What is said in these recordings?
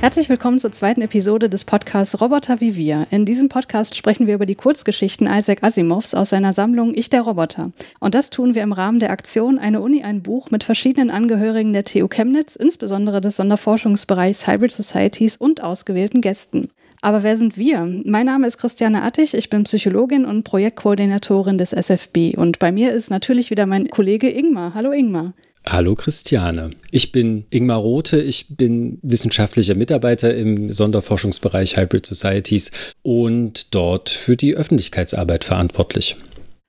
Herzlich willkommen zur zweiten Episode des Podcasts Roboter wie wir. In diesem Podcast sprechen wir über die Kurzgeschichten Isaac Asimovs aus seiner Sammlung Ich der Roboter. Und das tun wir im Rahmen der Aktion Eine Uni ein Buch mit verschiedenen Angehörigen der TU Chemnitz, insbesondere des Sonderforschungsbereichs Hybrid Societies und ausgewählten Gästen. Aber wer sind wir? Mein Name ist Christiane Attich, ich bin Psychologin und Projektkoordinatorin des SFB. Und bei mir ist natürlich wieder mein Kollege Ingmar. Hallo Ingmar. Hallo Christiane. Ich bin Ingmar Rote, ich bin wissenschaftlicher Mitarbeiter im Sonderforschungsbereich Hybrid Societies und dort für die Öffentlichkeitsarbeit verantwortlich.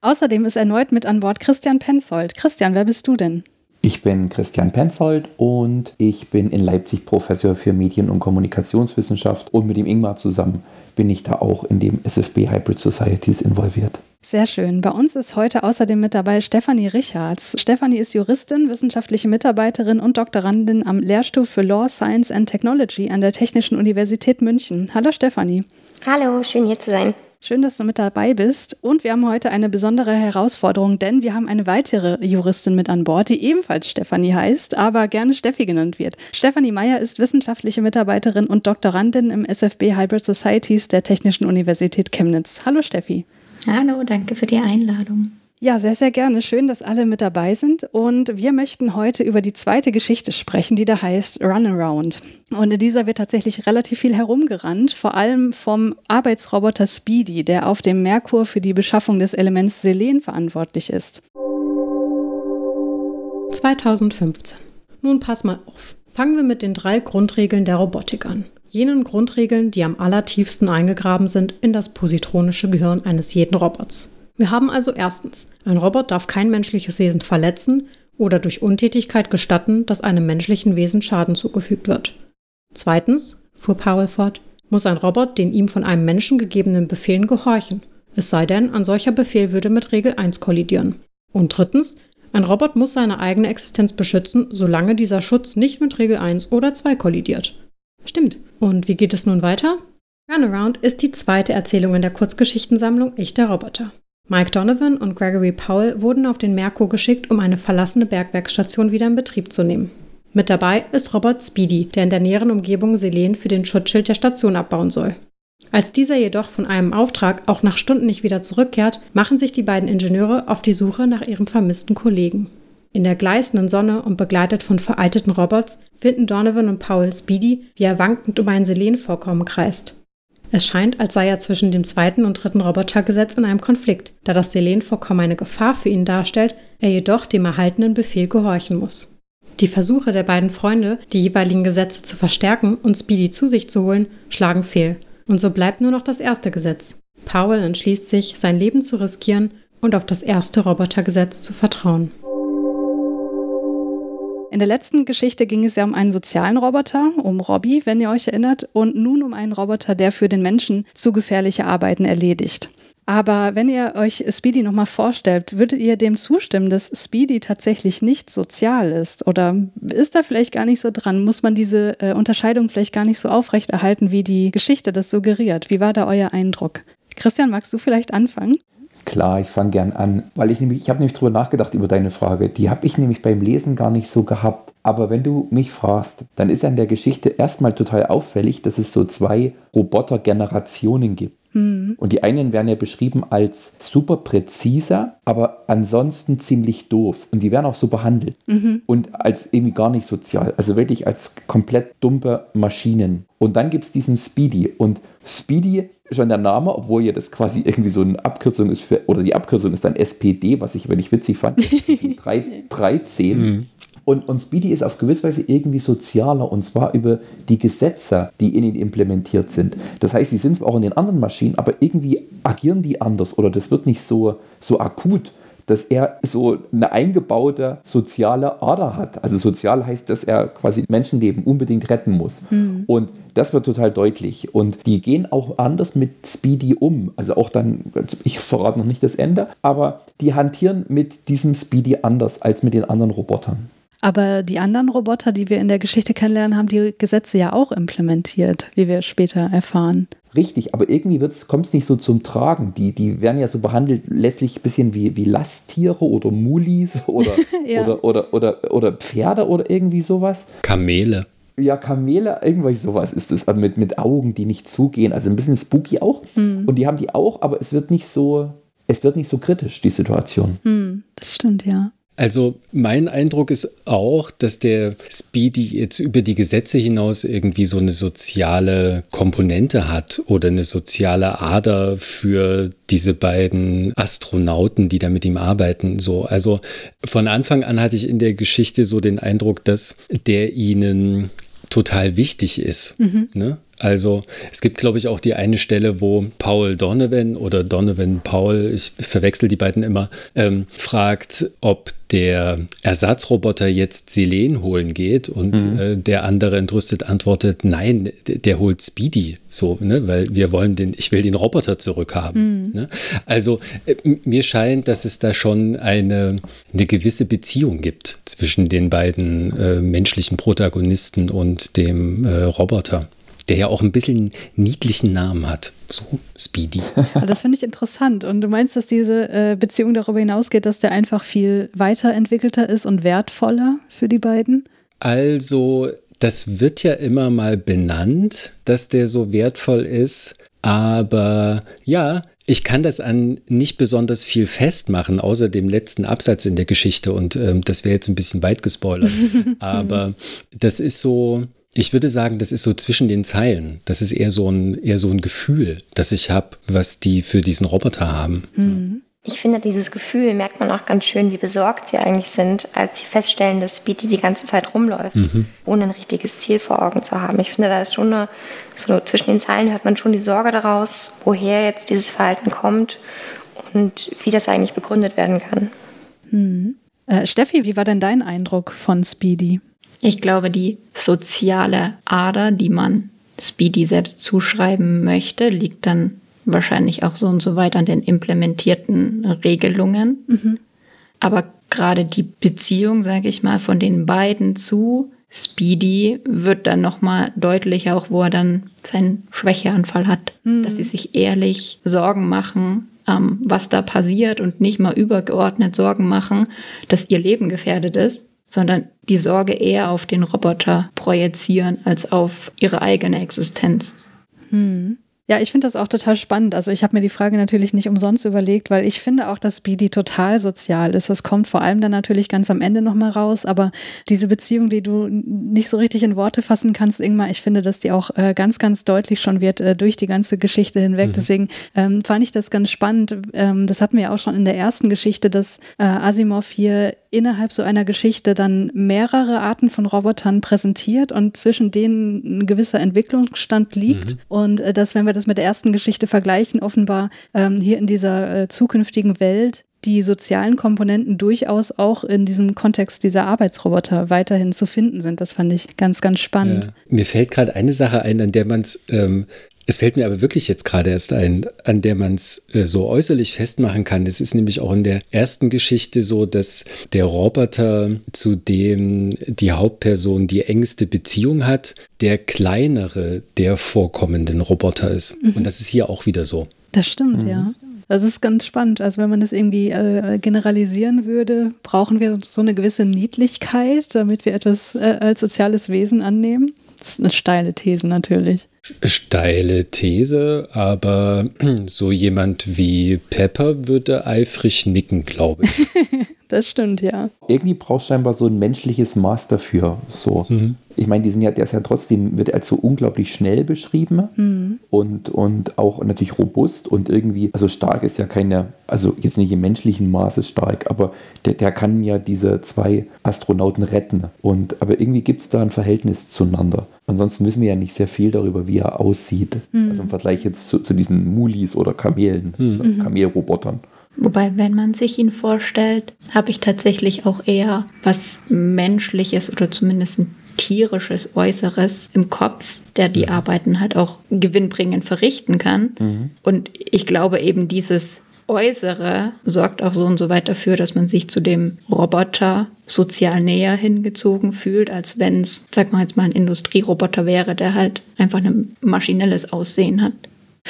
Außerdem ist erneut mit an Bord Christian Penzold. Christian, wer bist du denn? Ich bin Christian Penzold und ich bin in Leipzig Professor für Medien- und Kommunikationswissenschaft und mit dem Ingmar zusammen bin ich da auch in dem SFB Hybrid Societies involviert. Sehr schön. Bei uns ist heute außerdem mit dabei Stefanie Richards. Stefanie ist Juristin, wissenschaftliche Mitarbeiterin und Doktorandin am Lehrstuhl für Law, Science and Technology an der Technischen Universität München. Hallo Stefanie. Hallo, schön hier zu sein. Schön, dass du mit dabei bist. Und wir haben heute eine besondere Herausforderung, denn wir haben eine weitere Juristin mit an Bord, die ebenfalls Stefanie heißt, aber gerne Steffi genannt wird. Stefanie Meyer ist wissenschaftliche Mitarbeiterin und Doktorandin im SFB Hybrid Societies der Technischen Universität Chemnitz. Hallo Steffi. Hallo, danke für die Einladung. Ja, sehr, sehr gerne. Schön, dass alle mit dabei sind. Und wir möchten heute über die zweite Geschichte sprechen, die da heißt Runaround. Und in dieser wird tatsächlich relativ viel herumgerannt, vor allem vom Arbeitsroboter Speedy, der auf dem Merkur für die Beschaffung des Elements Selen verantwortlich ist. 2015. Nun pass mal auf. Fangen wir mit den drei Grundregeln der Robotik an. Jenen Grundregeln, die am allertiefsten eingegraben sind in das positronische Gehirn eines jeden Robots. Wir haben also erstens, ein Robot darf kein menschliches Wesen verletzen oder durch Untätigkeit gestatten, dass einem menschlichen Wesen Schaden zugefügt wird. Zweitens, fuhr Powell fort, muss ein Robot den ihm von einem Menschen gegebenen Befehlen gehorchen, es sei denn, ein solcher Befehl würde mit Regel 1 kollidieren. Und drittens, ein Robot muss seine eigene Existenz beschützen, solange dieser Schutz nicht mit Regel 1 oder 2 kollidiert. Stimmt. Und wie geht es nun weiter? Runaround ist die zweite Erzählung in der Kurzgeschichtensammlung Ich der Roboter. Mike Donovan und Gregory Powell wurden auf den Merkur geschickt, um eine verlassene Bergwerksstation wieder in Betrieb zu nehmen. Mit dabei ist Robert Speedy, der in der näheren Umgebung Selen für den Schutzschild der Station abbauen soll. Als dieser jedoch von einem Auftrag auch nach Stunden nicht wieder zurückkehrt, machen sich die beiden Ingenieure auf die Suche nach ihrem vermissten Kollegen. In der gleißenden Sonne und begleitet von veralteten Robots finden Donovan und Powell Speedy, wie er wankend um ein Selenvorkommen kreist. Es scheint, als sei er zwischen dem zweiten und dritten Robotergesetz in einem Konflikt, da das Selenvorkommen eine Gefahr für ihn darstellt, er jedoch dem erhaltenen Befehl gehorchen muss. Die Versuche der beiden Freunde, die jeweiligen Gesetze zu verstärken und Speedy zu sich zu holen, schlagen fehl. Und so bleibt nur noch das erste Gesetz. Powell entschließt sich, sein Leben zu riskieren und auf das erste Robotergesetz zu vertrauen. In der letzten Geschichte ging es ja um einen sozialen Roboter, um Robbie, wenn ihr euch erinnert, und nun um einen Roboter, der für den Menschen zu gefährliche Arbeiten erledigt. Aber wenn ihr euch Speedy nochmal vorstellt, würdet ihr dem zustimmen, dass Speedy tatsächlich nicht sozial ist? Oder ist da vielleicht gar nicht so dran? Muss man diese äh, Unterscheidung vielleicht gar nicht so aufrechterhalten, wie die Geschichte das suggeriert? Wie war da euer Eindruck? Christian, magst du vielleicht anfangen? Klar, ich fange gern an, weil ich nämlich, ich habe nämlich drüber nachgedacht über deine Frage. Die habe ich nämlich beim Lesen gar nicht so gehabt. Aber wenn du mich fragst, dann ist an der Geschichte erstmal total auffällig, dass es so zwei Robotergenerationen gibt. Mhm. Und die einen werden ja beschrieben als super präziser, aber ansonsten ziemlich doof. Und die werden auch so behandelt. Mhm. Und als irgendwie gar nicht sozial. Also wirklich als komplett dumpe Maschinen. Und dann gibt es diesen Speedy. Und Speedy schon der Name, obwohl ja das quasi irgendwie so eine Abkürzung ist für, oder die Abkürzung ist dann SPD, was ich wirklich witzig fand. 313. Mhm. Und, und Speedy ist auf gewisse Weise irgendwie sozialer und zwar über die Gesetze, die in ihn implementiert sind. Das heißt, sie sind zwar auch in den anderen Maschinen, aber irgendwie agieren die anders oder das wird nicht so, so akut dass er so eine eingebaute soziale Ader hat. Also sozial heißt, dass er quasi Menschenleben unbedingt retten muss. Mhm. Und das wird total deutlich. Und die gehen auch anders mit Speedy um. Also auch dann, ich verrate noch nicht das Ende, aber die hantieren mit diesem Speedy anders als mit den anderen Robotern. Aber die anderen Roboter, die wir in der Geschichte kennenlernen, haben die Gesetze ja auch implementiert, wie wir später erfahren. Richtig, aber irgendwie kommt es nicht so zum Tragen. Die, die werden ja so behandelt, letztlich ein bisschen wie, wie Lasttiere oder Mulis oder, ja. oder, oder, oder, oder Pferde oder irgendwie sowas. Kamele. Ja, Kamele, irgendwas sowas ist es. Also mit, mit Augen, die nicht zugehen. Also ein bisschen spooky auch. Hm. Und die haben die auch, aber es wird nicht so, es wird nicht so kritisch, die Situation. Hm, das stimmt, ja. Also mein Eindruck ist auch, dass der Speedy jetzt über die Gesetze hinaus irgendwie so eine soziale Komponente hat oder eine soziale Ader für diese beiden Astronauten, die da mit ihm arbeiten. So, also von Anfang an hatte ich in der Geschichte so den Eindruck, dass der ihnen total wichtig ist. Ne? Also es gibt, glaube ich, auch die eine Stelle, wo Paul Donovan oder Donovan Paul, ich verwechsel die beiden immer, ähm, fragt, ob der Ersatzroboter jetzt Selen holen geht und äh, der andere entrüstet antwortet, nein, der, holt Speedy, so, ne, weil wir wollen den, ich will den Roboter zurückhaben. Ne? Also äh, mir scheint, dass es da schon eine, eine gewisse Beziehung gibt zwischen den beiden äh, menschlichen Protagonisten und dem äh, Roboter der ja auch ein bisschen niedlichen Namen hat. So, Speedy. Das finde ich interessant. Und du meinst, dass diese äh, Beziehung darüber hinausgeht, dass der einfach viel weiterentwickelter ist und wertvoller für die beiden? Also, das wird ja immer mal benannt, dass der so wertvoll ist. Aber ja, ich kann das an nicht besonders viel festmachen, außer dem letzten Absatz in der Geschichte. Und ähm, das wäre jetzt ein bisschen weit gespoilert. Aber das ist so, ich würde sagen, das ist so zwischen den Zeilen. Das ist eher so ein, eher so ein Gefühl, das ich habe, was die für diesen Roboter haben. Ich finde, dieses Gefühl merkt man auch ganz schön, wie besorgt sie eigentlich sind, als sie feststellen, dass Speedy die ganze Zeit rumläuft, ohne ein richtiges Ziel vor Augen zu haben. Ich finde, da ist schon eine, so zwischen den Zeilen hört man schon die Sorge daraus, woher jetzt dieses Verhalten kommt und wie das eigentlich begründet werden kann. Äh, Steffi, wie war denn dein Eindruck von Speedy? Ich glaube, die soziale Ader, die man Speedy selbst zuschreiben möchte, liegt dann wahrscheinlich auch so und so weit an den implementierten Regelungen. Aber gerade die Beziehung, sage ich mal, von den beiden zu Speedy wird dann nochmal deutlicher, auch wo er dann seinen Schwächeanfall hat, dass sie sich ehrlich Sorgen machen, ähm, was da passiert und nicht mal übergeordnet Sorgen machen, dass ihr Leben gefährdet ist, sondern die Sorge eher auf den Roboter projizieren als auf ihre eigene Existenz. Ja, ich finde das auch total spannend. Also ich habe mir die Frage natürlich nicht umsonst überlegt, weil ich finde auch, dass Speedy total sozial ist. Das kommt vor allem dann natürlich ganz am Ende nochmal raus. Aber diese Beziehung, die du nicht so richtig in Worte fassen kannst, Ingmar, ich finde, dass die auch äh, ganz, ganz deutlich schon wird äh, durch die ganze Geschichte hinweg. Deswegen ähm, fand ich das ganz spannend. Ähm, das hatten wir auch schon in der ersten Geschichte, dass äh, Asimov hier innerhalb so einer Geschichte dann mehrere Arten von Robotern präsentiert und zwischen denen ein gewisser Entwicklungsstand liegt. Und äh, dass, wenn wir das mit der ersten Geschichte vergleichen, offenbar ähm, hier in dieser äh, zukünftigen Welt die sozialen Komponenten durchaus auch in diesem Kontext dieser Arbeitsroboter weiterhin zu finden sind. Das fand ich ganz, ganz spannend. Ja. Mir fällt gerade eine Sache ein, an der man es, ähm, es fällt mir aber wirklich jetzt gerade erst ein, an der man es äh, so äußerlich festmachen kann. Es ist nämlich auch in der ersten Geschichte so, dass der Roboter, zu dem die Hauptperson die engste Beziehung hat, der kleinere der vorkommenden Roboter ist. Und das ist hier auch wieder so. Das stimmt, ja. Das ist ganz spannend. Also wenn man das irgendwie äh, generalisieren würde, brauchen wir so eine gewisse Niedlichkeit, damit wir etwas äh, als soziales Wesen annehmen. Das ist eine steile These natürlich. Steile These, aber so jemand wie Pepper würde eifrig nicken, glaube ich. Das stimmt, ja. Irgendwie brauchst du scheinbar so ein menschliches Maß dafür. So. Ich meine, die sind ja, der ist ja trotzdem, wird als so unglaublich schnell beschrieben und, und auch natürlich robust und irgendwie, also stark ist ja keine, also jetzt nicht im menschlichen Maße stark, aber der, der kann ja diese zwei Astronauten retten. Und aber irgendwie gibt es da ein Verhältnis zueinander. Ansonsten wissen wir ja nicht sehr viel darüber, wie er aussieht. Also im Vergleich jetzt zu, zu diesen Mulis oder Kamelen, Kamelrobotern. Wobei, wenn man sich ihn vorstellt, habe ich tatsächlich auch eher was Menschliches oder zumindest ein tierisches Äußeres im Kopf, der die Arbeiten halt auch gewinnbringend verrichten kann. Und ich glaube eben dieses Äußere sorgt auch so und so weit dafür, dass man sich zu dem Roboter sozial näher hingezogen fühlt, als wenn es, sag mal jetzt mal, ein Industrieroboter wäre, der halt einfach ein maschinelles Aussehen hat.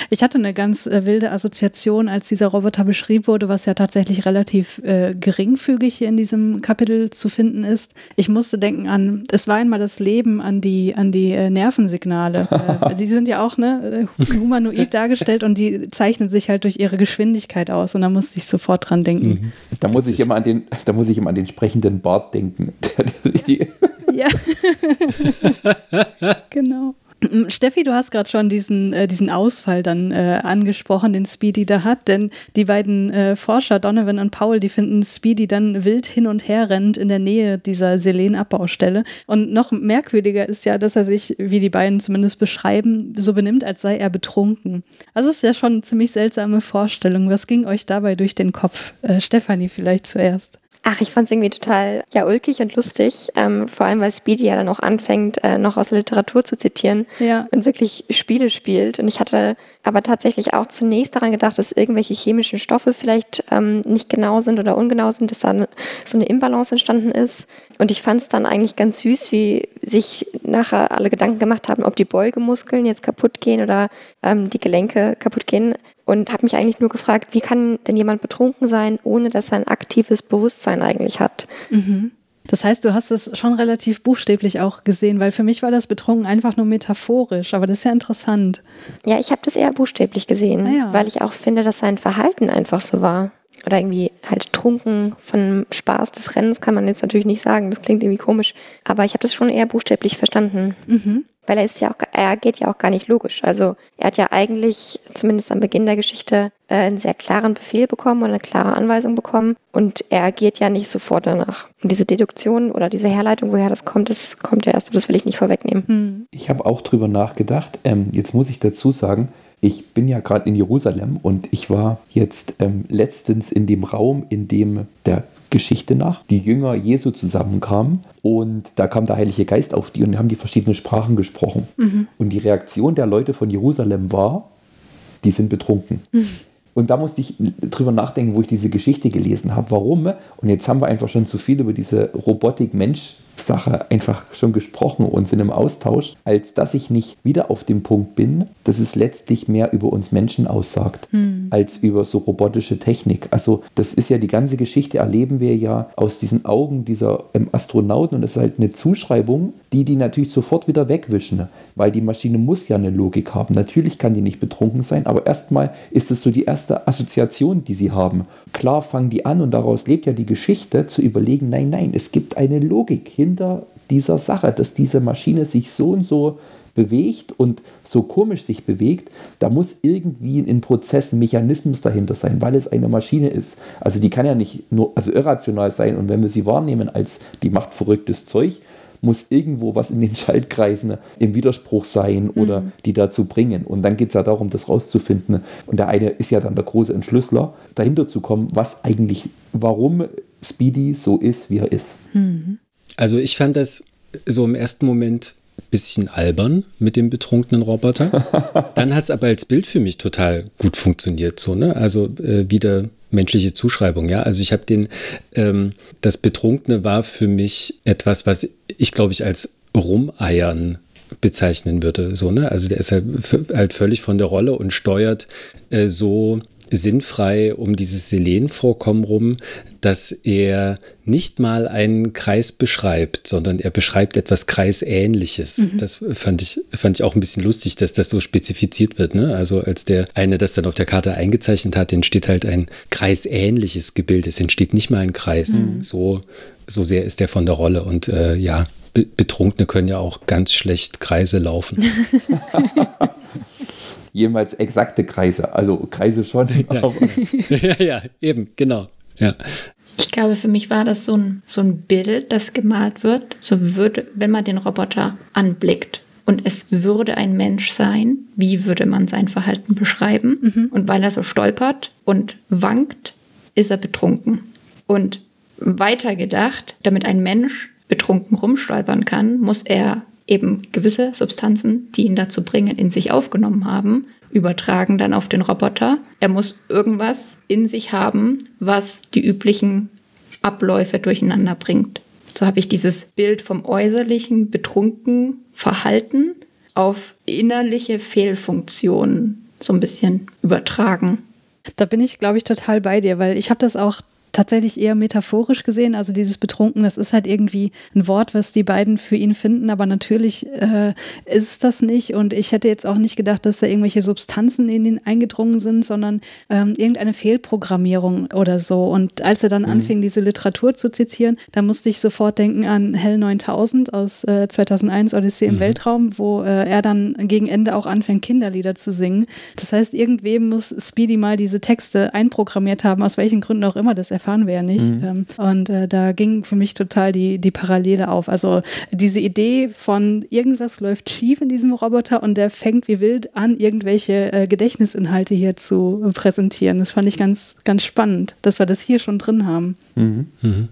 Ich hatte eine ganz äh, wilde Assoziation, als dieser Roboter beschrieben wurde, was ja tatsächlich relativ äh, geringfügig hier in diesem Kapitel zu finden ist. Ich musste denken an, es war einmal das Leben, an die, an die äh, Nervensignale. äh, die sind ja auch ne, äh, humanoid dargestellt und die zeichnen sich halt durch ihre Geschwindigkeit aus. Und da musste ich sofort dran denken. Mhm. Da muss ich immer an den, da muss ich immer an den sprechenden Bart denken. ja. genau. Steffi, du hast gerade schon diesen, äh, diesen Ausfall dann äh, angesprochen, den Speedy da hat, denn die beiden äh, Forscher, Donovan und Paul, die finden Speedy dann wild hin und her rennt in der Nähe dieser Selen-Abbaustelle. Und noch merkwürdiger ist ja, dass er sich, wie die beiden zumindest beschreiben, so benimmt, als sei er betrunken. Also ist ja schon eine ziemlich seltsame Vorstellung. Was ging euch dabei durch den Kopf? Äh, Stefanie vielleicht zuerst. Ach, ich fand es irgendwie total ja ulkig und lustig, ähm, vor allem weil Speedy ja dann auch anfängt, äh, noch aus der Literatur zu zitieren ja. und wirklich Spiele spielt. Und ich hatte aber tatsächlich auch zunächst daran gedacht, dass irgendwelche chemischen Stoffe vielleicht ähm, nicht genau sind oder ungenau sind, dass da so eine Imbalance entstanden ist. Und ich fand es dann eigentlich ganz süß, wie sich nachher alle Gedanken gemacht haben, ob die Beugemuskeln jetzt kaputt gehen oder ähm, die Gelenke kaputt gehen und habe mich eigentlich nur gefragt, wie kann denn jemand betrunken sein, ohne dass er ein aktives Bewusstsein eigentlich hat. Mhm. Das heißt, du hast es schon relativ buchstäblich auch gesehen, weil für mich war das Betrunken einfach nur metaphorisch, aber das ist ja interessant. Ja, ich habe das eher buchstäblich gesehen, ah, ja. weil ich auch finde, dass sein Verhalten einfach so war. Oder irgendwie halt trunken von Spaß des Rennens kann man jetzt natürlich nicht sagen, das klingt irgendwie komisch, aber ich habe das schon eher buchstäblich verstanden. Mhm. Weil er ist ja auch, er geht ja auch gar nicht logisch. Also er hat ja eigentlich, zumindest am Beginn der Geschichte, äh, einen sehr klaren Befehl bekommen und eine klare Anweisung bekommen. Und er agiert ja nicht sofort danach. Und diese Deduktion oder diese Herleitung, woher das kommt, das kommt ja erst, das will ich nicht vorwegnehmen. Hm. Ich habe auch drüber nachgedacht. Ähm, jetzt muss ich dazu sagen, ich bin ja gerade in Jerusalem und ich war jetzt ähm, letztens in dem Raum, in dem der Geschichte nach die Jünger Jesu zusammenkamen und da kam der Heilige Geist auf die und haben die verschiedenen Sprachen gesprochen. Mhm. Und die Reaktion der Leute von Jerusalem war, die sind betrunken. Mhm. Und da musste ich drüber nachdenken, wo ich diese Geschichte gelesen habe. Warum? Und jetzt haben wir einfach schon zu viel über diese Robotik-Mensch Sache einfach schon gesprochen und sind im Austausch, als dass ich nicht wieder auf dem Punkt bin, dass es letztlich mehr über uns Menschen aussagt, hm. als über so robotische Technik. Also das ist ja die ganze Geschichte, erleben wir ja aus diesen Augen dieser ähm, Astronauten und es ist halt eine Zuschreibung, die die natürlich sofort wieder wegwischen, weil die Maschine muss ja eine Logik haben. Natürlich kann die nicht betrunken sein, aber erstmal ist es so die erste Assoziation, die sie haben. Klar fangen die an und daraus lebt ja die Geschichte zu überlegen, nein, nein, es gibt eine Logik hin hinter dieser Sache, dass diese Maschine sich so und so bewegt und so komisch sich bewegt, da muss irgendwie ein Prozess, ein Mechanismus dahinter sein, weil es eine Maschine ist. Also die kann ja nicht nur also irrational sein und wenn wir sie wahrnehmen als die macht verrücktes Zeug, muss irgendwo was in den Schaltkreisen im Widerspruch sein oder mhm. die dazu bringen. Und dann geht es ja darum, das rauszufinden. Und der eine ist ja dann der große Entschlüsseler, dahinter zu kommen, was eigentlich, warum Speedy so ist, wie er ist. Mhm. Also ich fand das so im ersten Moment ein bisschen albern mit dem betrunkenen Roboter. Dann hat es aber als Bild für mich total gut funktioniert. So, ne? Also äh, wieder menschliche Zuschreibung, ja. Also ich habe den, ähm, das Betrunkene war für mich etwas, was ich glaube ich als Rumeiern bezeichnen würde. So, ne? Also der ist halt, halt völlig von der Rolle und steuert äh, so sinnfrei um dieses Selenvorkommen rum, dass er nicht mal einen Kreis beschreibt, sondern er beschreibt etwas Kreisähnliches. Mhm. Das fand ich, fand ich auch ein bisschen lustig, dass das so spezifiziert wird. Ne? Also als der eine das dann auf der Karte eingezeichnet hat, entsteht halt ein kreisähnliches Gebild. Es entsteht nicht mal ein Kreis. Mhm. So, so sehr ist er von der Rolle. Und äh, ja, Betrunkene können ja auch ganz schlecht Kreise laufen. jemals exakte Kreise. Also Kreise schon. Ja, ja, ja, eben, genau. Ja. Ich glaube, für mich war das so ein, so ein Bild, das gemalt wird. So würde, wenn man den Roboter anblickt und es würde ein Mensch sein, wie würde man sein Verhalten beschreiben? Mhm. Und weil er so stolpert und wankt, ist er betrunken. Und weiter gedacht, damit ein Mensch betrunken rumstolpern kann, muss er eben gewisse Substanzen, die ihn dazu bringen, in sich aufgenommen haben, übertragen dann auf den Roboter. Er muss irgendwas in sich haben, was die üblichen Abläufe durcheinander bringt. So habe ich dieses Bild vom äußerlichen betrunken Verhalten auf innerliche Fehlfunktionen so ein bisschen übertragen. Da bin ich, glaube ich, total bei dir, weil ich habe das auch tatsächlich eher metaphorisch gesehen. Also dieses Betrunken, das ist halt irgendwie ein Wort, was die beiden für ihn finden, aber natürlich äh, ist es das nicht. Und ich hätte jetzt auch nicht gedacht, dass da irgendwelche Substanzen in ihn eingedrungen sind, sondern ähm, irgendeine Fehlprogrammierung oder so. Und als er dann mhm. anfing, diese Literatur zu zitieren, da musste ich sofort denken an Hell 9000 aus äh, 2001, Odyssee im mhm. Weltraum, wo äh, er dann gegen Ende auch anfängt, Kinderlieder zu singen. Das heißt, irgendwem muss Speedy mal diese Texte einprogrammiert haben, aus welchen Gründen auch immer das erfahren erfahren wir ja nicht. Mhm. Ähm, und äh, da ging für mich total die, die Parallele auf. Also diese Idee von irgendwas läuft schief in diesem Roboter und der fängt wie wild an, irgendwelche äh, Gedächtnisinhalte hier zu präsentieren. Das fand ich ganz, ganz spannend, dass wir das hier schon drin haben. Mhm. Mhm.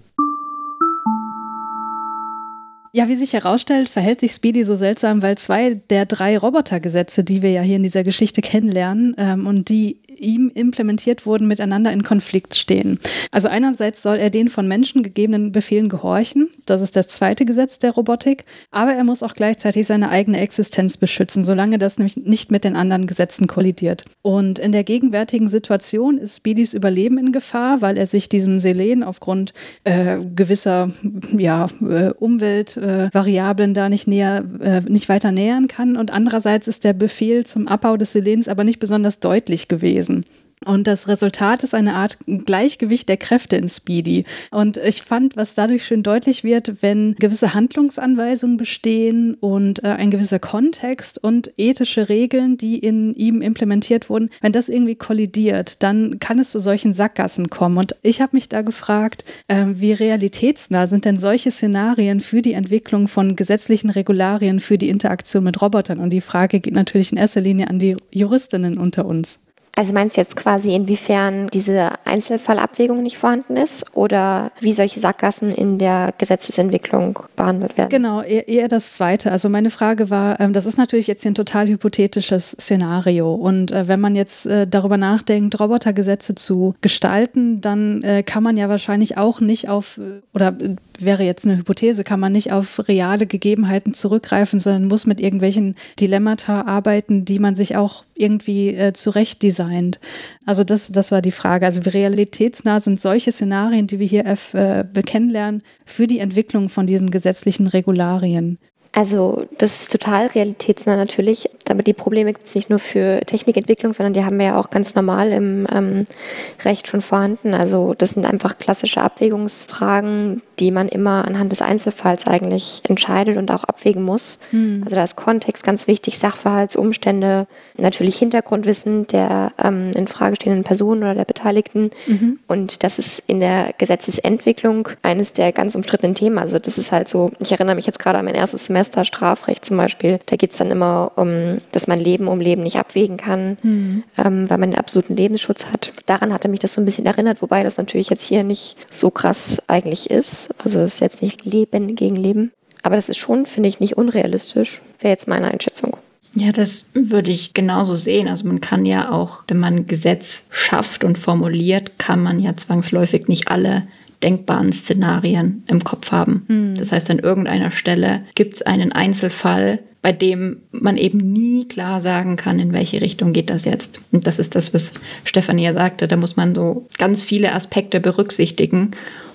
Ja, wie sich herausstellt, verhält sich Speedy so seltsam, weil zwei der drei Robotergesetze, die wir ja hier in dieser Geschichte kennenlernen ähm, und die ihm implementiert wurden, miteinander in Konflikt stehen. Also einerseits soll er den von Menschen gegebenen Befehlen gehorchen, das ist das zweite Gesetz der Robotik, aber er muss auch gleichzeitig seine eigene Existenz beschützen, solange das nämlich nicht mit den anderen Gesetzen kollidiert. Und in der gegenwärtigen Situation ist Speedys Überleben in Gefahr, weil er sich diesem Selen aufgrund äh, gewisser ja, äh, Umweltvariablen äh, da nicht näher, äh, nicht weiter nähern kann. Und andererseits ist der Befehl zum Abbau des Selens aber nicht besonders deutlich gewesen gewesen. Und das Resultat ist eine Art Gleichgewicht der Kräfte in Speedy. Und ich fand, was dadurch schön deutlich wird, wenn gewisse Handlungsanweisungen bestehen und äh, ein gewisser Kontext und ethische Regeln, die in ihm implementiert wurden, wenn das irgendwie kollidiert, dann kann es zu solchen Sackgassen kommen. Und ich habe mich da gefragt, äh, wie realitätsnah sind denn solche Szenarien für die Entwicklung von gesetzlichen Regularien für die Interaktion mit Robotern? Und die Frage geht natürlich in erster Linie an die Juristinnen unter uns. Also meinst du jetzt quasi, inwiefern diese Einzelfallabwägung nicht vorhanden ist oder wie solche Sackgassen in der Gesetzesentwicklung behandelt werden? Genau, eher, eher das Zweite. Also meine Frage war, ähm, das ist natürlich jetzt hier ein total hypothetisches Szenario. Und äh, wenn man jetzt äh, darüber nachdenkt, Robotergesetze zu gestalten, dann äh, kann man ja wahrscheinlich auch nicht auf, oder wäre jetzt eine Hypothese, kann man nicht auf reale Gegebenheiten zurückgreifen, sondern muss mit irgendwelchen Dilemmata arbeiten, die man sich auch irgendwie zurecht designt designt? Also das, das war die Frage. Also wie realitätsnah sind solche Szenarien, die wir hier äh, kennenlernen, für die Entwicklung von diesen gesetzlichen Regularien? Also das ist total realitätsnah natürlich, aber die Probleme gibt es nicht nur für Technikentwicklung, sondern die haben wir ja auch ganz normal im ähm, Recht schon vorhanden. Also das sind einfach klassische Abwägungsfragen, die man immer anhand des Einzelfalls eigentlich entscheidet und auch abwägen muss. Mhm. Also da ist Kontext ganz wichtig, Sachverhaltsumstände, natürlich Hintergrundwissen der ähm, in Frage stehenden Personen oder der Beteiligten. Mhm. Und das ist in der Gesetzesentwicklung eines der ganz umstrittenen Themen. Also das ist halt so, ich erinnere mich jetzt gerade an mein erstes Semester, Strafrecht zum Beispiel, da geht es dann immer um, dass man Leben um Leben nicht abwägen kann, mhm. ähm, weil man den absoluten Lebensschutz hat. Daran hatte mich das so ein bisschen erinnert, wobei das natürlich jetzt hier nicht so krass eigentlich ist. Also es ist jetzt nicht Leben gegen Leben. Aber das ist schon, finde ich, nicht unrealistisch. Wäre jetzt meine Einschätzung. Ja, das würde ich genauso sehen. Also man kann ja auch, wenn man ein Gesetz schafft und formuliert, kann man ja zwangsläufig nicht alle denkbaren Szenarien im Kopf haben. Mhm. Das heißt, an irgendeiner Stelle gibt es einen Einzelfall, bei dem man eben nie klar sagen kann, in welche Richtung geht das jetzt. Und das ist das, was Stefanie ja sagte. Da muss man so ganz viele Aspekte berücksichtigen,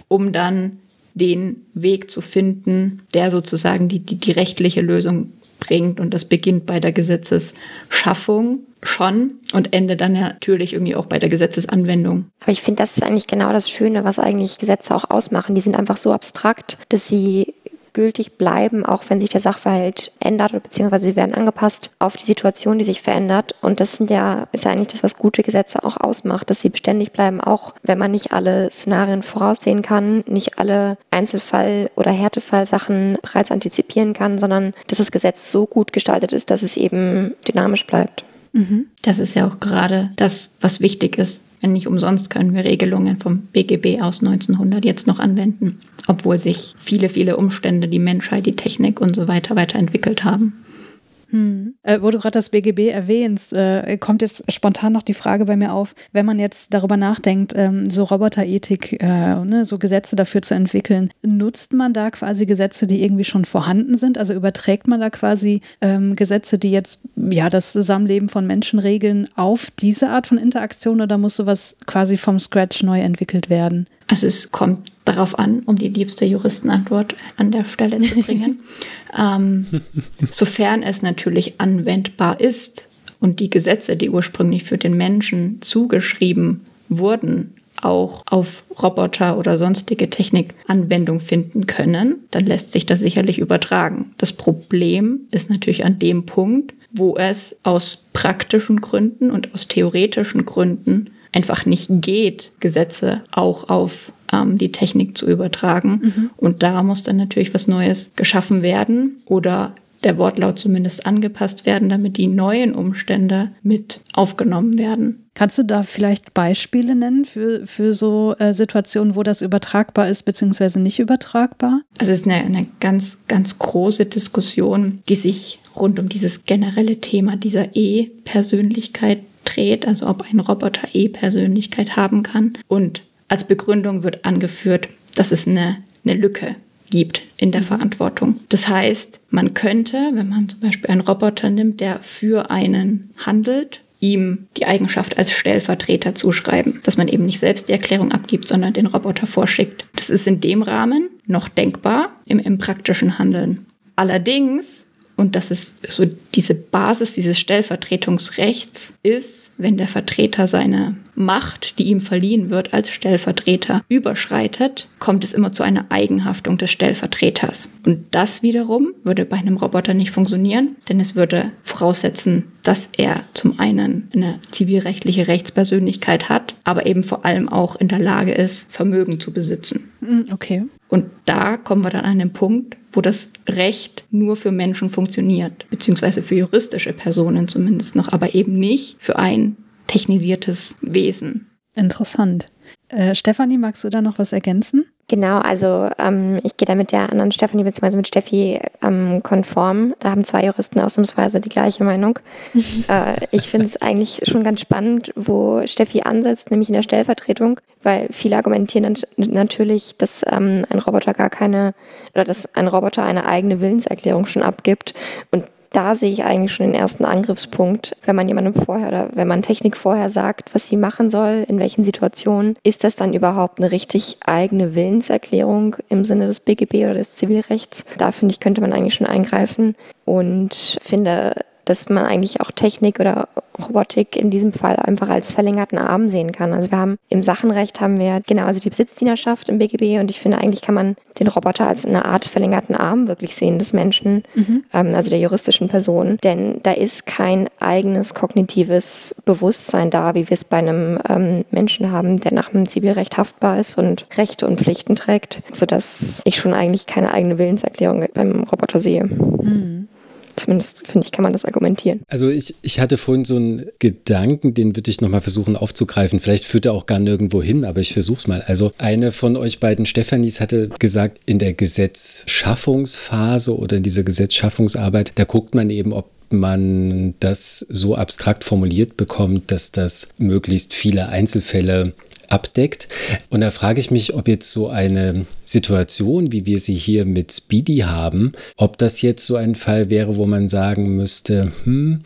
um dann den Weg zu finden, der sozusagen die, die, die rechtliche Lösung bringt. Und das beginnt bei der Gesetzesschaffung schon und endet dann natürlich irgendwie auch bei der Gesetzesanwendung. Aber ich finde, das ist eigentlich genau das Schöne, was eigentlich Gesetze auch ausmachen. Die sind einfach so abstrakt, dass sie gültig bleiben, auch wenn sich der Sachverhalt ändert oder beziehungsweise sie werden angepasst auf die Situation, die sich verändert. Und das sind ja, ist ja eigentlich das, was gute Gesetze auch ausmacht, dass sie beständig bleiben, auch wenn man nicht alle Szenarien voraussehen kann, nicht alle Einzelfall- oder Härtefallsachen bereits antizipieren kann, sondern dass das Gesetz so gut gestaltet ist, dass es eben dynamisch bleibt. Mhm. Das ist ja auch gerade das, was wichtig ist. Wenn nicht umsonst können wir Regelungen vom BGB aus 1900 jetzt noch anwenden, obwohl sich viele, viele Umstände, die Menschheit, die Technik und so weiter weiterentwickelt haben. Hm. Äh, wo du gerade das BGB erwähnst, äh, kommt jetzt spontan noch die Frage bei mir auf, wenn man jetzt darüber nachdenkt, ähm, so Roboterethik, äh, ne, so Gesetze dafür zu entwickeln, nutzt man da quasi Gesetze, die irgendwie schon vorhanden sind? Also überträgt man da quasi ähm, Gesetze, die jetzt ja das Zusammenleben von Menschen regeln, auf diese Art von Interaktion oder muss sowas quasi vom Scratch neu entwickelt werden? Also es kommt darauf an, um die liebste Juristenantwort an der Stelle zu bringen. ähm, sofern es natürlich anwendbar ist und die Gesetze, die ursprünglich für den Menschen zugeschrieben wurden, auch auf Roboter oder sonstige Technik Anwendung finden können, dann lässt sich das sicherlich übertragen. Das Problem ist natürlich an dem Punkt, wo es aus praktischen Gründen und aus theoretischen Gründen einfach nicht geht, Gesetze auch auf ähm, die Technik zu übertragen. Mhm. Und da muss dann natürlich was Neues geschaffen werden oder der Wortlaut zumindest angepasst werden, damit die neuen Umstände mit aufgenommen werden. Kannst du da vielleicht Beispiele nennen für, für so äh, Situationen, wo das übertragbar ist, beziehungsweise nicht übertragbar? Also es ist eine, eine ganz, ganz große Diskussion, die sich rund um dieses generelle Thema dieser E-Persönlichkeit dreht, also ob ein Roboter E-Persönlichkeit haben kann. Und als Begründung wird angeführt, dass es eine, eine Lücke gibt in der mhm. Verantwortung. Das heißt, man könnte, wenn man zum Beispiel einen Roboter nimmt, der für einen handelt, ihm die Eigenschaft als Stellvertreter zuschreiben, dass man eben nicht selbst die Erklärung abgibt, sondern den Roboter vorschickt. Das ist in dem Rahmen noch denkbar im, im praktischen Handeln. Allerdings und das ist so diese Basis dieses Stellvertretungsrechts ist, wenn der Vertreter seine Macht, die ihm verliehen wird als Stellvertreter, überschreitet, kommt es immer zu einer Eigenhaftung des Stellvertreters. Und das wiederum würde bei einem Roboter nicht funktionieren, denn es würde voraussetzen, dass er zum einen eine zivilrechtliche Rechtspersönlichkeit hat, aber eben vor allem auch in der Lage ist, Vermögen zu besitzen. Hm, okay. Und da kommen wir dann an den Punkt, wo das Recht nur für Menschen funktioniert, beziehungsweise für juristische Personen zumindest noch, aber eben nicht für ein technisiertes Wesen. Interessant. Äh, Stefanie, magst du da noch was ergänzen? Genau, also ähm, ich gehe da mit der anderen Stefanie bzw. mit Steffi ähm, konform. Da haben zwei Juristen ausnahmsweise die gleiche Meinung. äh, ich finde es eigentlich schon ganz spannend, wo Steffi ansetzt, nämlich in der Stellvertretung, weil viele argumentieren natürlich, dass ähm, ein Roboter gar keine oder dass ein Roboter eine eigene Willenserklärung schon abgibt und da sehe ich eigentlich schon den ersten Angriffspunkt. Wenn man jemandem vorher oder wenn man Technik vorher sagt, was sie machen soll, in welchen Situationen, ist das dann überhaupt eine richtig eigene Willenserklärung im Sinne des BGB oder des Zivilrechts? Da finde ich, könnte man eigentlich schon eingreifen und finde, dass man eigentlich auch Technik oder Robotik in diesem Fall einfach als verlängerten Arm sehen kann. Also wir haben im Sachenrecht haben wir genau also die Besitzdienerschaft im BGB und ich finde eigentlich kann man den Roboter als eine Art verlängerten Arm wirklich sehen des Menschen, mhm. ähm, also der juristischen Person, denn da ist kein eigenes kognitives Bewusstsein da, wie wir es bei einem ähm, Menschen haben, der nach dem Zivilrecht haftbar ist und Rechte und Pflichten trägt, sodass ich schon eigentlich keine eigene Willenserklärung beim Roboter sehe. Mhm. Zumindest finde ich, kann man das argumentieren. Also ich, ich hatte vorhin so einen Gedanken, den würde ich nochmal versuchen aufzugreifen. Vielleicht führt er auch gar nirgendwo hin, aber ich versuche es mal. Also eine von euch beiden, Stefanis, hatte gesagt, in der Gesetzschaffungsphase oder in dieser Gesetzschaffungsarbeit, da guckt man eben, ob man das so abstrakt formuliert bekommt, dass das möglichst viele Einzelfälle abdeckt. Und da frage ich mich, ob jetzt so eine Situation, wie wir sie hier mit Speedy haben, ob das jetzt so ein Fall wäre, wo man sagen müsste, hm,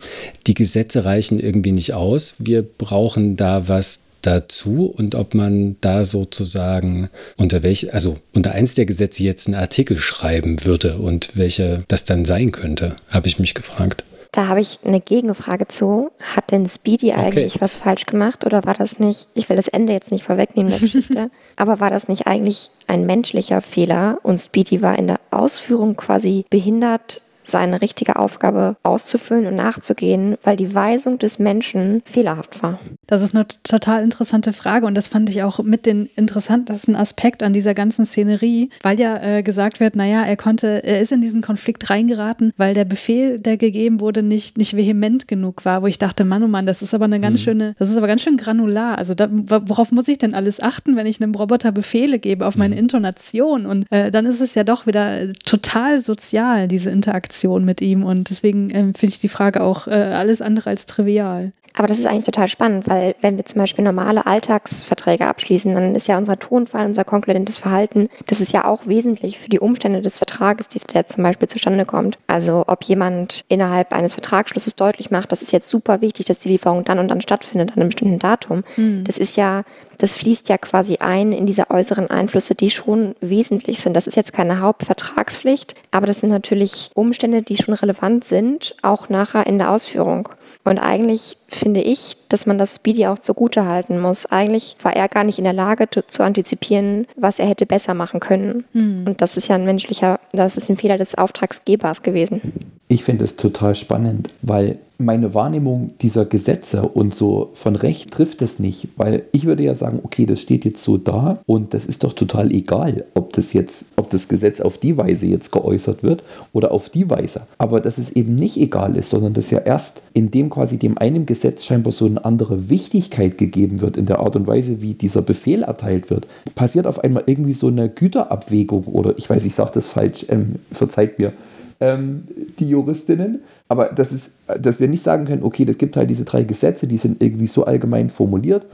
die Gesetze reichen irgendwie nicht aus, wir brauchen da was dazu und ob man da sozusagen unter welch, also unter eins der Gesetze jetzt einen Artikel schreiben würde und welche das dann sein könnte, habe ich mich gefragt. Da habe ich eine Gegenfrage zu. Hat denn Speedy okay. eigentlich was falsch gemacht oder war das nicht, ich will das Ende jetzt nicht vorwegnehmen der Geschichte, aber war das nicht eigentlich ein menschlicher Fehler und Speedy war in der Ausführung quasi behindert seine richtige Aufgabe auszufüllen und nachzugehen, weil die Weisung des Menschen fehlerhaft war? Das ist eine total interessante Frage und das fand ich auch mit den interessantesten Aspekt an dieser ganzen Szenerie, weil ja äh, gesagt wird, naja, er konnte, er ist in diesen Konflikt reingeraten, weil der Befehl, der gegeben wurde, nicht, nicht vehement genug war, wo ich dachte, Mann, oh Mann, das ist aber eine ganz mhm. schöne, das ist aber ganz schön granular. Also da, worauf muss ich denn alles achten, wenn ich einem Roboter Befehle gebe, auf meine mhm. Intonation? Und äh, dann ist es ja doch wieder total sozial, diese Interaktion Interaktion mit ihm. Und deswegen ähm, finde ich die Frage auch äh, alles andere als trivial. Aber das ist eigentlich total spannend, weil wenn wir zum Beispiel normale Alltagsverträge abschließen, dann ist ja unser Tonfall, unser konkludentes Verhalten, das ist ja auch wesentlich für die Umstände des Vertrages, die der zum Beispiel zustande kommt. Also ob jemand innerhalb eines Vertragsschlusses deutlich macht, das ist jetzt super wichtig, dass die Lieferung dann und dann stattfindet an einem bestimmten Datum. Mhm. Das ist ja das fließt ja quasi ein in diese äußeren Einflüsse, die schon wesentlich sind. Das ist jetzt keine Hauptvertragspflicht, aber das sind natürlich Umstände, die schon relevant sind, auch nachher in der Ausführung. Und eigentlich finde ich, dass man das Speedy auch zugute halten muss. Eigentlich war er gar nicht in der Lage zu antizipieren, was er hätte besser machen können. Mhm. Und das ist ja ein menschlicher, das ist ein Fehler des Auftragsgebers gewesen. Ich finde es total spannend, weil meine Wahrnehmung dieser Gesetze und so von Recht trifft es nicht, weil ich würde ja sagen, okay, das steht jetzt so da und das ist doch total egal, ob das jetzt, ob das Gesetz auf die Weise jetzt geäußert wird oder auf die Weise. Aber dass es eben nicht egal ist, sondern dass ja erst in dem quasi dem einen Gesetz scheinbar so eine andere Wichtigkeit gegeben wird in der Art und Weise, wie dieser Befehl erteilt wird, passiert auf einmal irgendwie so eine Güterabwägung oder ich weiß, ich sage das falsch, ähm, verzeiht mir ähm, die Juristinnen. Aber das ist, dass wir nicht sagen können, okay, das gibt halt diese drei Gesetze, die sind irgendwie so allgemein formuliert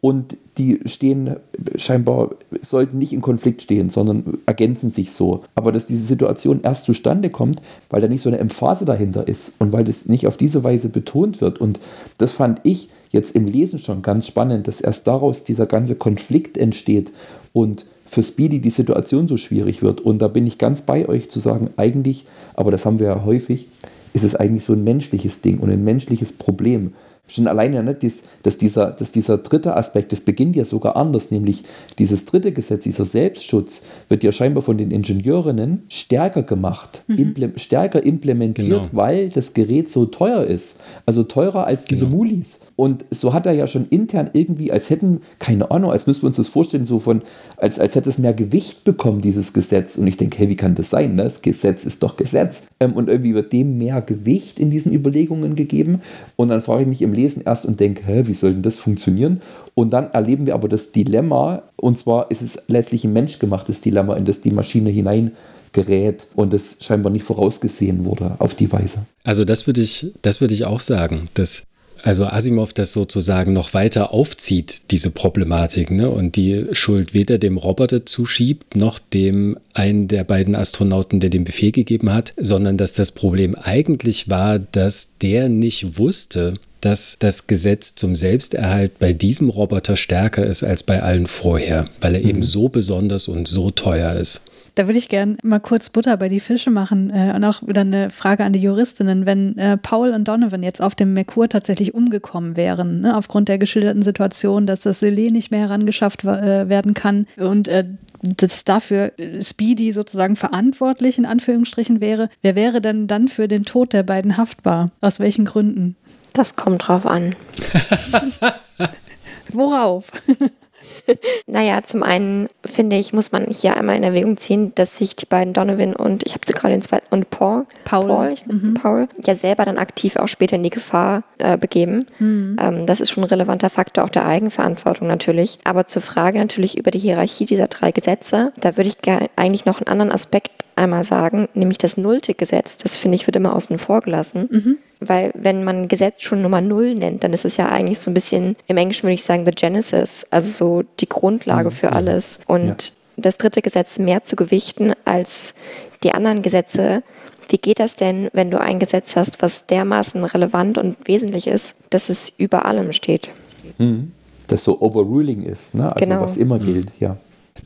und die stehen scheinbar, sollten nicht in Konflikt stehen, sondern ergänzen sich so. Aber dass diese Situation erst zustande kommt, weil da nicht so eine Emphase dahinter ist und weil das nicht auf diese Weise betont wird. Und das fand ich jetzt im Lesen schon ganz spannend, dass erst daraus dieser ganze Konflikt entsteht und für Speedy die Situation so schwierig wird. Und da bin ich ganz bei euch zu sagen, eigentlich, aber das haben wir ja häufig, ist es eigentlich so ein menschliches Ding und ein menschliches Problem. Schon alleine, ne, dies, dass, dieser, dass dieser dritte Aspekt, das beginnt ja sogar anders, nämlich dieses dritte Gesetz, dieser Selbstschutz, wird ja scheinbar von den Ingenieurinnen stärker gemacht, mhm. imple stärker implementiert, genau. weil das Gerät so teuer ist. Also teurer als diese genau. Mulis. Und so hat er ja schon intern irgendwie, als hätten, keine Ahnung, als müssten wir uns das vorstellen, so von, als, als hätte es mehr Gewicht bekommen, dieses Gesetz. Und ich denke, hey, wie kann das sein? Ne? Das Gesetz ist doch Gesetz. Ähm, und irgendwie wird dem mehr Gewicht in diesen Überlegungen gegeben. Und dann frage ich mich im Lesen erst und denke, hä, wie soll denn das funktionieren? Und dann erleben wir aber das Dilemma, und zwar ist es letztlich ein menschgemachtes Dilemma, in das die Maschine hinein gerät und es scheinbar nicht vorausgesehen wurde auf die Weise. Also das würde ich, das würde ich auch sagen, dass also Asimov das sozusagen noch weiter aufzieht, diese Problematik, ne? und die Schuld weder dem Roboter zuschiebt, noch dem einen der beiden Astronauten, der den Befehl gegeben hat, sondern dass das Problem eigentlich war, dass der nicht wusste, dass das Gesetz zum Selbsterhalt bei diesem Roboter stärker ist als bei allen vorher, weil er mhm. eben so besonders und so teuer ist. Da würde ich gerne mal kurz Butter bei die Fische machen äh, und auch wieder eine Frage an die Juristinnen. Wenn äh, Paul und Donovan jetzt auf dem Merkur tatsächlich umgekommen wären, ne, aufgrund der geschilderten Situation, dass das Selé nicht mehr herangeschafft äh, werden kann und äh, dass dafür Speedy sozusagen verantwortlich in Anführungsstrichen wäre, wer wäre denn dann für den Tod der beiden haftbar? Aus welchen Gründen? Das kommt drauf an. Worauf? naja, zum einen finde ich, muss man hier einmal in Erwägung ziehen, dass sich die beiden Donovan und ich habe gerade den zweiten und Paul, Paul, Paul, ich, mhm. Paul, ja selber dann aktiv auch später in die Gefahr äh, begeben. Mhm. Ähm, das ist schon ein relevanter Faktor auch der Eigenverantwortung natürlich. Aber zur Frage natürlich über die Hierarchie dieser drei Gesetze, da würde ich eigentlich noch einen anderen Aspekt einmal sagen, nämlich das nullte Gesetz. Das finde ich wird immer außen vor gelassen. Mhm. Weil wenn man ein Gesetz schon Nummer Null nennt, dann ist es ja eigentlich so ein bisschen, im Englischen würde ich sagen, the Genesis, also so die Grundlage mhm. für alles. Und ja. das dritte Gesetz mehr zu gewichten als die anderen Gesetze, wie geht das denn, wenn du ein Gesetz hast, was dermaßen relevant und wesentlich ist, dass es über allem steht? Mhm. Das so overruling ist, ne? also genau. was immer mhm. gilt, ja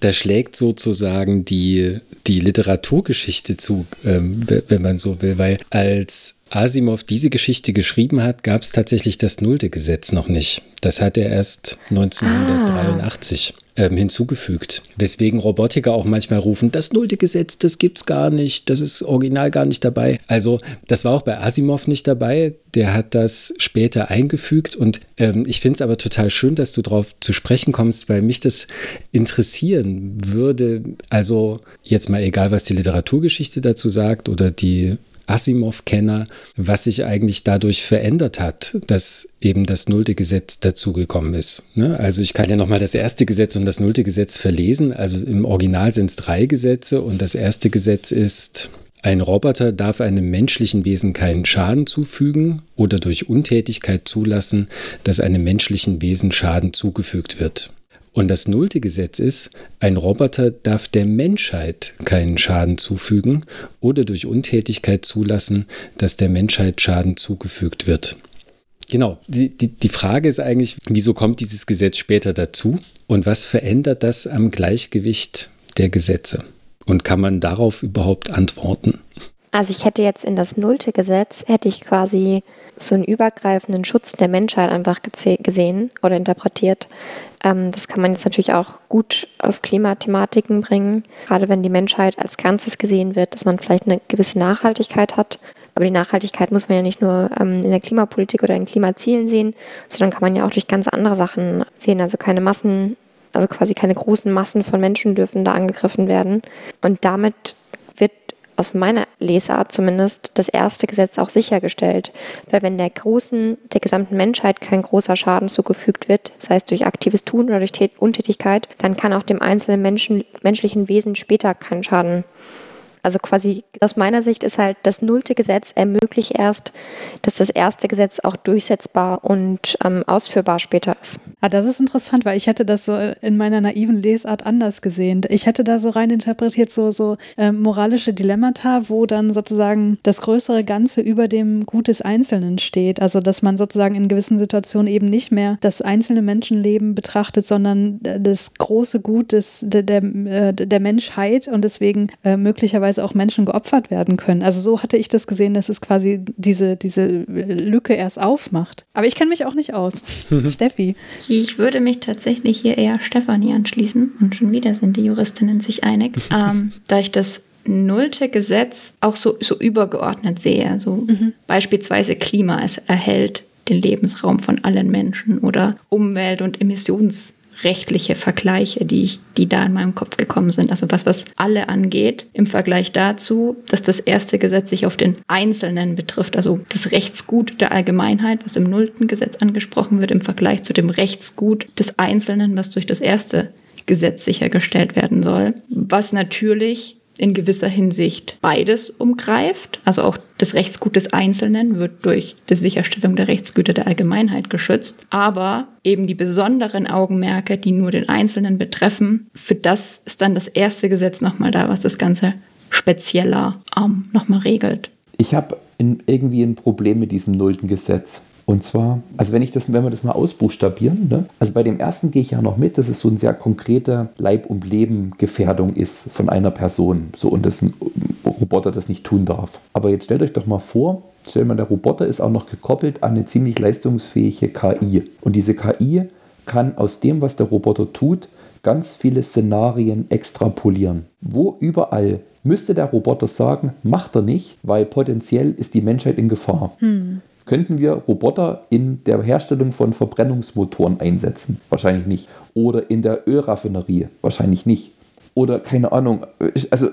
da schlägt sozusagen die, die Literaturgeschichte zu, ähm, wenn man so will, weil als Asimov diese Geschichte geschrieben hat, gab es tatsächlich das Nullte Gesetz noch nicht. Das hat er erst 1983 ah. Ähm, hinzugefügt. Weswegen Robotiker auch manchmal rufen, das Nullte Gesetz, das gibt's gar nicht, das ist original gar nicht dabei. Also, das war auch bei Asimov nicht dabei. Der hat das später eingefügt und ähm, ich finde es aber total schön, dass du darauf zu sprechen kommst, weil mich das interessieren würde. Also, jetzt mal egal, was die Literaturgeschichte dazu sagt oder die Asimov-Kenner, was sich eigentlich dadurch verändert hat, dass eben das nullte Gesetz dazugekommen ist. Ne? Also ich kann ja nochmal das erste Gesetz und das nullte Gesetz verlesen. Also im Original sind es drei Gesetze und das erste Gesetz ist Ein Roboter darf einem menschlichen Wesen keinen Schaden zufügen oder durch Untätigkeit zulassen, dass einem menschlichen Wesen Schaden zugefügt wird. Und das nullte Gesetz ist, ein Roboter darf der Menschheit keinen Schaden zufügen oder durch Untätigkeit zulassen, dass der Menschheit Schaden zugefügt wird. Genau, die, die, die Frage ist eigentlich, wieso kommt dieses Gesetz später dazu und was verändert das am Gleichgewicht der Gesetze? Und kann man darauf überhaupt antworten? Also ich hätte jetzt in das nullte Gesetz, hätte ich quasi so einen übergreifenden Schutz der Menschheit einfach gesehen oder interpretiert. Ähm, das kann man jetzt natürlich auch gut auf Klimathematiken bringen, gerade wenn die Menschheit als Ganzes gesehen wird, dass man vielleicht eine gewisse Nachhaltigkeit hat. Aber die Nachhaltigkeit muss man ja nicht nur ähm, in der Klimapolitik oder in Klimazielen sehen, sondern kann man ja auch durch ganz andere Sachen sehen. Also keine Massen also quasi keine großen Massen von Menschen dürfen da angegriffen werden. Und damit aus meiner Lesart zumindest das erste Gesetz auch sichergestellt. Weil wenn der großen, der gesamten Menschheit kein großer Schaden zugefügt wird, sei es durch aktives Tun oder durch Untätigkeit, dann kann auch dem einzelnen Menschen, menschlichen Wesen später kein Schaden also quasi aus meiner Sicht ist halt das nullte Gesetz ermöglicht erst, dass das erste Gesetz auch durchsetzbar und ähm, ausführbar später ist. Ah, das ist interessant, weil ich hätte das so in meiner naiven Lesart anders gesehen. Ich hätte da so rein interpretiert, so, so äh, moralische Dilemmata, wo dann sozusagen das größere Ganze über dem Gut des Einzelnen steht. Also, dass man sozusagen in gewissen Situationen eben nicht mehr das einzelne Menschenleben betrachtet, sondern äh, das große Gut des, der, der, äh, der Menschheit und deswegen äh, möglicherweise auch Menschen geopfert werden können. Also so hatte ich das gesehen, dass es quasi diese, diese Lücke erst aufmacht. Aber ich kenne mich auch nicht aus. Steffi. Ich würde mich tatsächlich hier eher Stefanie anschließen. Und schon wieder sind die Juristinnen sich einig. ähm, da ich das nullte Gesetz auch so, so übergeordnet sehe. So mhm. beispielsweise Klima, es erhält den Lebensraum von allen Menschen oder Umwelt- und Emissions rechtliche Vergleiche, die, die da in meinem Kopf gekommen sind. Also was, was alle angeht, im Vergleich dazu, dass das erste Gesetz sich auf den Einzelnen betrifft, also das Rechtsgut der Allgemeinheit, was im nullten Gesetz angesprochen wird, im Vergleich zu dem Rechtsgut des Einzelnen, was durch das erste Gesetz sichergestellt werden soll. Was natürlich in gewisser Hinsicht beides umgreift. Also auch das Rechtsgut des Einzelnen wird durch die Sicherstellung der Rechtsgüter der Allgemeinheit geschützt. Aber eben die besonderen Augenmerke, die nur den Einzelnen betreffen, für das ist dann das erste Gesetz nochmal da, was das Ganze spezieller ähm, nochmal regelt. Ich habe irgendwie ein Problem mit diesem nullten Gesetz. Und zwar, also wenn ich das, wenn wir das mal ausbuchstabieren, ne? also bei dem ersten gehe ich ja noch mit, dass es so ein sehr konkreter Leib- und Leben-Gefährdung ist von einer Person. So und dass ein Roboter das nicht tun darf. Aber jetzt stellt euch doch mal vor, stellt mal, der Roboter ist auch noch gekoppelt an eine ziemlich leistungsfähige KI. Und diese KI kann aus dem, was der Roboter tut, ganz viele Szenarien extrapolieren. Wo überall müsste der Roboter sagen, macht er nicht, weil potenziell ist die Menschheit in Gefahr. Hm. Könnten wir Roboter in der Herstellung von Verbrennungsmotoren einsetzen? Wahrscheinlich nicht. Oder in der Ölraffinerie? Wahrscheinlich nicht. Oder keine Ahnung, also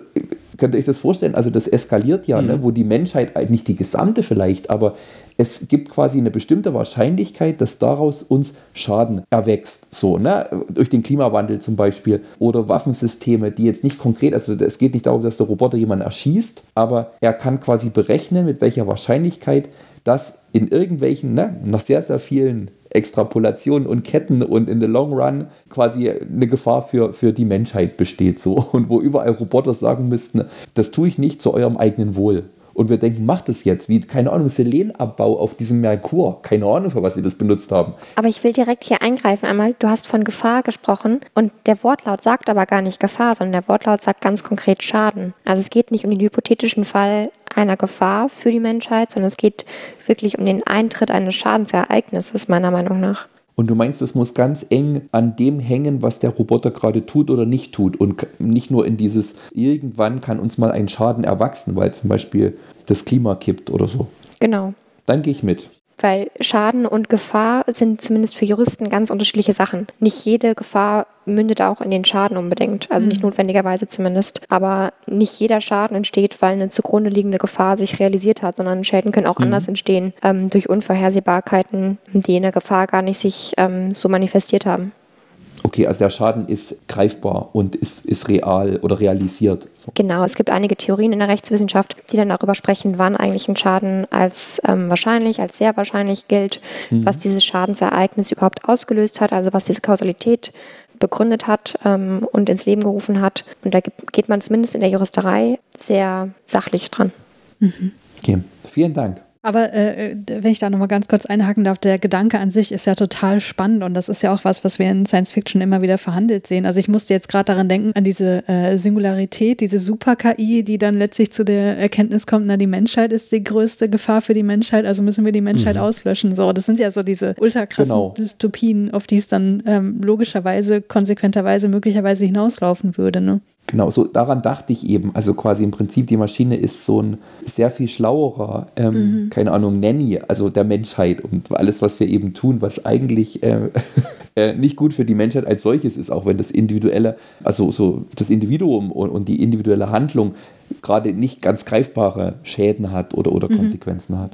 könnt ihr euch das vorstellen? Also das eskaliert ja, ne, mhm. ne, wo die Menschheit, nicht die gesamte vielleicht, aber es gibt quasi eine bestimmte Wahrscheinlichkeit, dass daraus uns Schaden erwächst. So, ne? Durch den Klimawandel zum Beispiel. Oder Waffensysteme, die jetzt nicht konkret, also es geht nicht darum, dass der Roboter jemanden erschießt, aber er kann quasi berechnen, mit welcher Wahrscheinlichkeit dass in irgendwelchen, ne, nach sehr, sehr vielen Extrapolationen und Ketten und in the long run quasi eine Gefahr für, für die Menschheit besteht. So. Und wo überall Roboter sagen müssten, das tue ich nicht zu eurem eigenen Wohl und wir denken, macht es jetzt, wie, keine Ahnung, Selenabbau auf diesem Merkur. Keine Ahnung, für was sie das benutzt haben. Aber ich will direkt hier eingreifen einmal. Du hast von Gefahr gesprochen und der Wortlaut sagt aber gar nicht Gefahr, sondern der Wortlaut sagt ganz konkret Schaden. Also es geht nicht um den hypothetischen Fall einer Gefahr für die Menschheit, sondern es geht wirklich um den Eintritt eines Schadensereignisses, meiner Meinung nach. Und du meinst, es muss ganz eng an dem hängen, was der Roboter gerade tut oder nicht tut. Und nicht nur in dieses, irgendwann kann uns mal ein Schaden erwachsen, weil zum Beispiel das Klima kippt oder so. Genau. Dann gehe ich mit. Weil Schaden und Gefahr sind zumindest für Juristen ganz unterschiedliche Sachen. Nicht jede Gefahr mündet auch in den Schaden unbedingt, also nicht mhm. notwendigerweise zumindest. Aber nicht jeder Schaden entsteht, weil eine zugrunde liegende Gefahr sich realisiert hat, sondern Schäden können auch mhm. anders entstehen ähm, durch Unvorhersehbarkeiten, die in der Gefahr gar nicht sich ähm, so manifestiert haben. Okay, also der Schaden ist greifbar und ist, ist real oder realisiert. Genau, es gibt einige Theorien in der Rechtswissenschaft, die dann darüber sprechen, wann eigentlich ein Schaden als ähm, wahrscheinlich, als sehr wahrscheinlich gilt, mhm. was dieses Schadensereignis überhaupt ausgelöst hat, also was diese Kausalität begründet hat ähm, und ins Leben gerufen hat. Und da geht man zumindest in der Juristerei sehr sachlich dran. Mhm. Okay, vielen Dank. Aber äh, wenn ich da nochmal ganz kurz einhaken darf, der Gedanke an sich ist ja total spannend und das ist ja auch was, was wir in Science Fiction immer wieder verhandelt sehen. Also ich musste jetzt gerade daran denken, an diese äh, Singularität, diese Super-KI, die dann letztlich zu der Erkenntnis kommt, na, die Menschheit ist die größte Gefahr für die Menschheit, also müssen wir die Menschheit mhm. auslöschen. So, das sind ja so diese ultra krassen genau. Dystopien, auf die es dann ähm, logischerweise, konsequenterweise, möglicherweise hinauslaufen würde. Ne? Genau, so daran dachte ich eben. Also quasi im Prinzip, die Maschine ist so ein sehr viel schlauerer, ähm, mhm. keine Ahnung, Nanny, also der Menschheit und alles, was wir eben tun, was eigentlich äh, äh, nicht gut für die Menschheit als solches ist, auch wenn das individuelle, also so das Individuum und, und die individuelle Handlung gerade nicht ganz greifbare Schäden hat oder, oder mhm. Konsequenzen hat.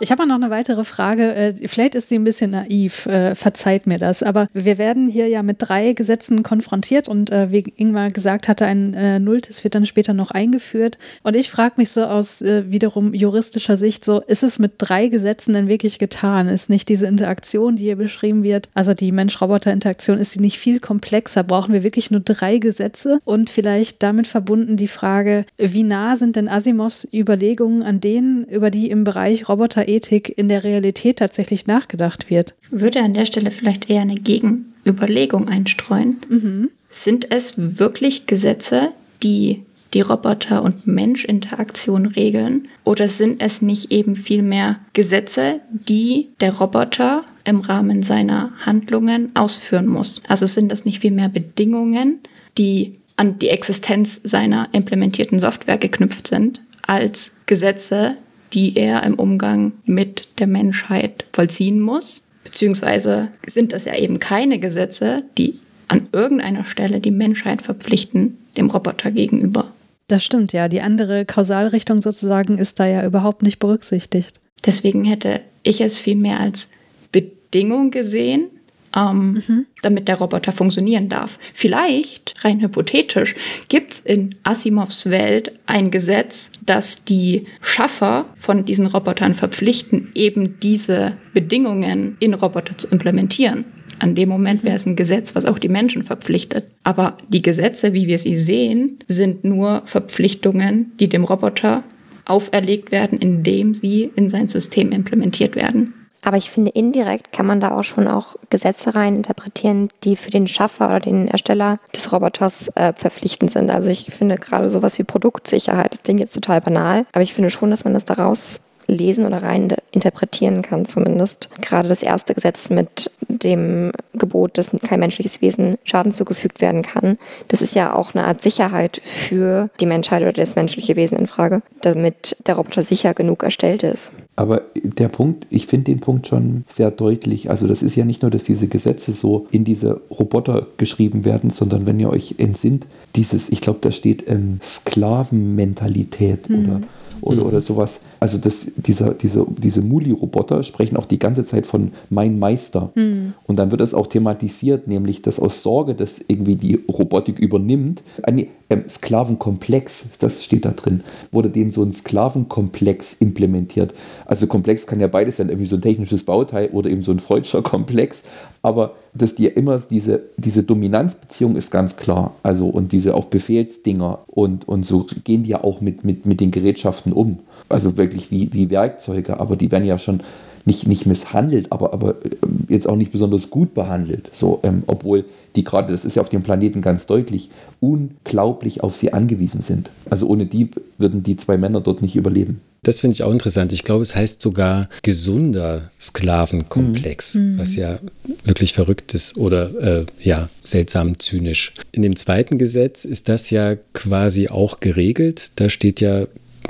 Ich habe noch eine weitere Frage. Äh, vielleicht ist sie ein bisschen naiv, äh, verzeiht mir das. Aber wir werden hier ja mit drei Gesetzen konfrontiert und äh, wie Ingmar gesagt hatte, ein Nulltes wird dann später noch eingeführt. Und ich frage mich so aus wiederum juristischer Sicht so, ist es mit drei Gesetzen denn wirklich getan? Ist nicht diese Interaktion, die hier beschrieben wird, also die Mensch-Roboter-Interaktion, ist sie nicht viel komplexer? Brauchen wir wirklich nur drei Gesetze? Und vielleicht damit verbunden die Frage, wie nah sind denn Asimovs Überlegungen an denen, über die im Bereich Roboter Ethik in der Realität tatsächlich nachgedacht wird. Ich würde an der Stelle vielleicht eher eine Gegenüberlegung einstreuen. Mhm. Sind es wirklich Gesetze, die die Roboter- und Mensch-Interaktion regeln? Oder sind es nicht eben vielmehr Gesetze, die der Roboter im Rahmen seiner Handlungen ausführen muss? Also sind das nicht vielmehr Bedingungen, die an die Existenz seiner implementierten Software geknüpft sind, als Gesetze, die er im Umgang mit der Menschheit vollziehen muss. Beziehungsweise sind das ja eben keine Gesetze, die an irgendeiner Stelle die Menschheit verpflichten, dem Roboter gegenüber. Das stimmt, ja. Die andere Kausalrichtung sozusagen ist da ja überhaupt nicht berücksichtigt. Deswegen hätte ich es vielmehr als Bedingung gesehen, ähm, mhm. damit der Roboter funktionieren darf. Vielleicht, rein hypothetisch, gibt es in Asimovs Welt ein Gesetz, das die Schaffer von diesen Robotern verpflichten, eben diese Bedingungen in Roboter zu implementieren. An dem Moment wäre es ein Gesetz, was auch die Menschen verpflichtet. Aber die Gesetze, wie wir sie sehen, sind nur Verpflichtungen, die dem Roboter auferlegt werden, indem sie in sein System implementiert werden. Aber ich finde, indirekt kann man da auch schon auch Gesetze rein interpretieren, die für den Schaffer oder den Ersteller des Roboters äh, verpflichtend sind. Also ich finde gerade sowas wie Produktsicherheit, das klingt jetzt total banal, aber ich finde schon, dass man das daraus lesen oder rein interpretieren kann zumindest. Gerade das erste Gesetz mit dem Gebot, dass kein menschliches Wesen Schaden zugefügt werden kann, das ist ja auch eine Art Sicherheit für die Menschheit oder das menschliche Wesen in Frage, damit der Roboter sicher genug erstellt ist. Aber der Punkt, ich finde den Punkt schon sehr deutlich. Also das ist ja nicht nur, dass diese Gesetze so in diese Roboter geschrieben werden, sondern wenn ihr euch entsinnt, dieses, ich glaube, da steht ähm, Sklavenmentalität mhm. oder oder, mhm. oder sowas. Also das, dieser, diese, diese Muli-Roboter sprechen auch die ganze Zeit von mein Meister. Mhm. Und dann wird das auch thematisiert, nämlich dass aus Sorge, dass irgendwie die Robotik übernimmt, ein ähm, Sklavenkomplex, das steht da drin, wurde denen so ein Sklavenkomplex implementiert. Also Komplex kann ja beides sein, irgendwie so ein technisches Bauteil oder eben so ein freudscher Komplex, aber dass die immer diese, diese Dominanzbeziehung ist ganz klar. Also und diese auch Befehlsdinger und, und so gehen die ja auch mit, mit, mit den Gerätschaften um. Also wirklich wie, wie Werkzeuge, aber die werden ja schon nicht, nicht misshandelt, aber, aber ähm, jetzt auch nicht besonders gut behandelt. So, ähm, obwohl die gerade, das ist ja auf dem Planeten ganz deutlich, unglaublich auf sie angewiesen sind. Also ohne die würden die zwei Männer dort nicht überleben. Das finde ich auch interessant. Ich glaube, es heißt sogar gesunder Sklavenkomplex, mhm. was ja wirklich verrückt ist oder äh, ja, seltsam zynisch. In dem zweiten Gesetz ist das ja quasi auch geregelt. Da steht ja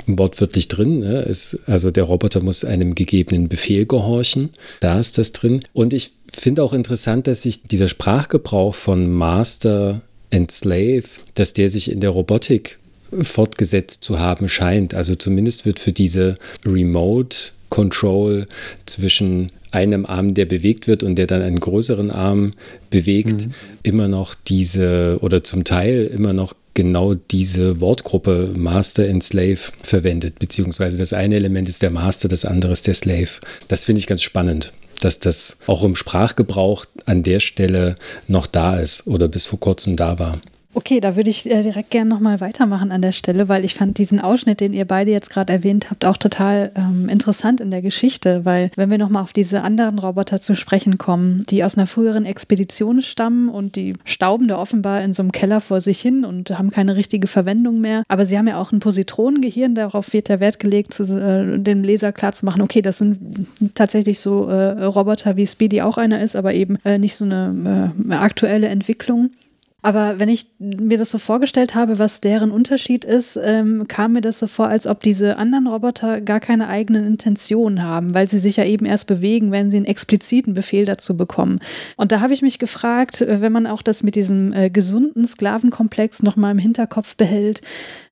wortwörtlich drin. Ne? Es, also der Roboter muss einem gegebenen Befehl gehorchen. Da ist das drin. Und ich finde auch interessant, dass sich dieser Sprachgebrauch von Master and Slave, dass der sich in der Robotik fortgesetzt zu haben scheint. Also zumindest wird für diese Remote Control zwischen einem Arm, der bewegt wird und der dann einen größeren Arm bewegt, mhm. immer noch diese oder zum Teil immer noch genau diese Wortgruppe Master and Slave verwendet, beziehungsweise das eine Element ist der Master, das andere ist der Slave. Das finde ich ganz spannend, dass das auch im Sprachgebrauch an der Stelle noch da ist oder bis vor kurzem da war. Okay, da würde ich äh, direkt gerne nochmal weitermachen an der Stelle, weil ich fand diesen Ausschnitt, den ihr beide jetzt gerade erwähnt habt, auch total ähm, interessant in der Geschichte, weil wenn wir nochmal auf diese anderen Roboter zu sprechen kommen, die aus einer früheren Expedition stammen und die stauben da offenbar in so einem Keller vor sich hin und haben keine richtige Verwendung mehr, aber sie haben ja auch ein Positronengehirn, darauf wird der Wert gelegt, zu, äh, dem Leser klarzumachen, okay, das sind tatsächlich so äh, Roboter, wie Speedy auch einer ist, aber eben äh, nicht so eine äh, aktuelle Entwicklung. Aber wenn ich mir das so vorgestellt habe, was deren Unterschied ist, ähm, kam mir das so vor, als ob diese anderen Roboter gar keine eigenen Intentionen haben, weil sie sich ja eben erst bewegen, wenn sie einen expliziten Befehl dazu bekommen. Und da habe ich mich gefragt, äh, wenn man auch das mit diesem äh, gesunden Sklavenkomplex nochmal im Hinterkopf behält,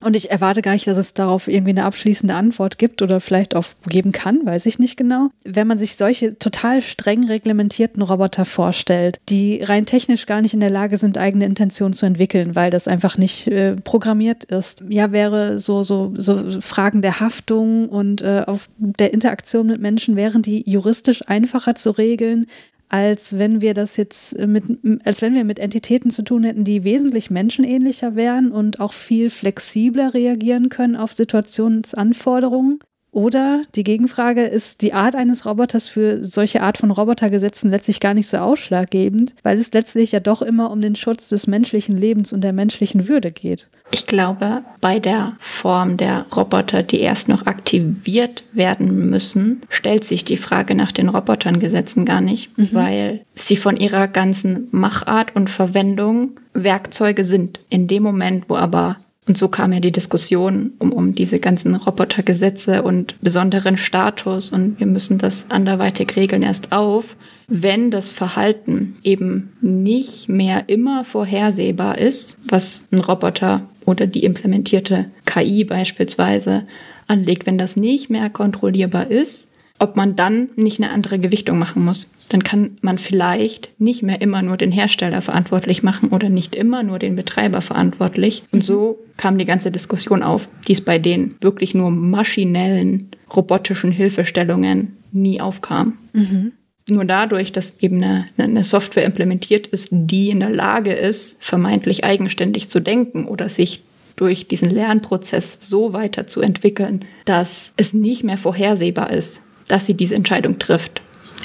und ich erwarte gar nicht, dass es darauf irgendwie eine abschließende Antwort gibt oder vielleicht auch geben kann, weiß ich nicht genau. Wenn man sich solche total streng reglementierten Roboter vorstellt, die rein technisch gar nicht in der Lage sind, eigene Intentionen Intention zu entwickeln, weil das einfach nicht äh, programmiert ist. Ja, wäre so, so, so Fragen der Haftung und äh, auf der Interaktion mit Menschen wären die juristisch einfacher zu regeln, als wenn wir das jetzt mit, als wenn wir mit Entitäten zu tun hätten, die wesentlich menschenähnlicher wären und auch viel flexibler reagieren können auf Situationsanforderungen. Oder die Gegenfrage ist die Art eines Roboters für solche Art von Robotergesetzen letztlich gar nicht so ausschlaggebend, weil es letztlich ja doch immer um den Schutz des menschlichen Lebens und der menschlichen Würde geht. Ich glaube, bei der Form der Roboter, die erst noch aktiviert werden müssen, stellt sich die Frage nach den Roboterngesetzen gar nicht, mhm. weil sie von ihrer ganzen Machart und Verwendung Werkzeuge sind. In dem Moment, wo aber und so kam ja die Diskussion um, um diese ganzen Robotergesetze und besonderen Status und wir müssen das anderweitig regeln erst auf, wenn das Verhalten eben nicht mehr immer vorhersehbar ist, was ein Roboter oder die implementierte KI beispielsweise anlegt, wenn das nicht mehr kontrollierbar ist, ob man dann nicht eine andere Gewichtung machen muss. Dann kann man vielleicht nicht mehr immer nur den Hersteller verantwortlich machen oder nicht immer nur den Betreiber verantwortlich. Und so kam die ganze Diskussion auf, die es bei den wirklich nur maschinellen, robotischen Hilfestellungen nie aufkam. Mhm. Nur dadurch, dass eben eine, eine, Software implementiert ist, die in der Lage ist, vermeintlich eigenständig zu denken oder sich durch diesen Lernprozess so weiterzuentwickeln, dass es nicht mehr vorhersehbar ist, dass sie diese Entscheidung trifft.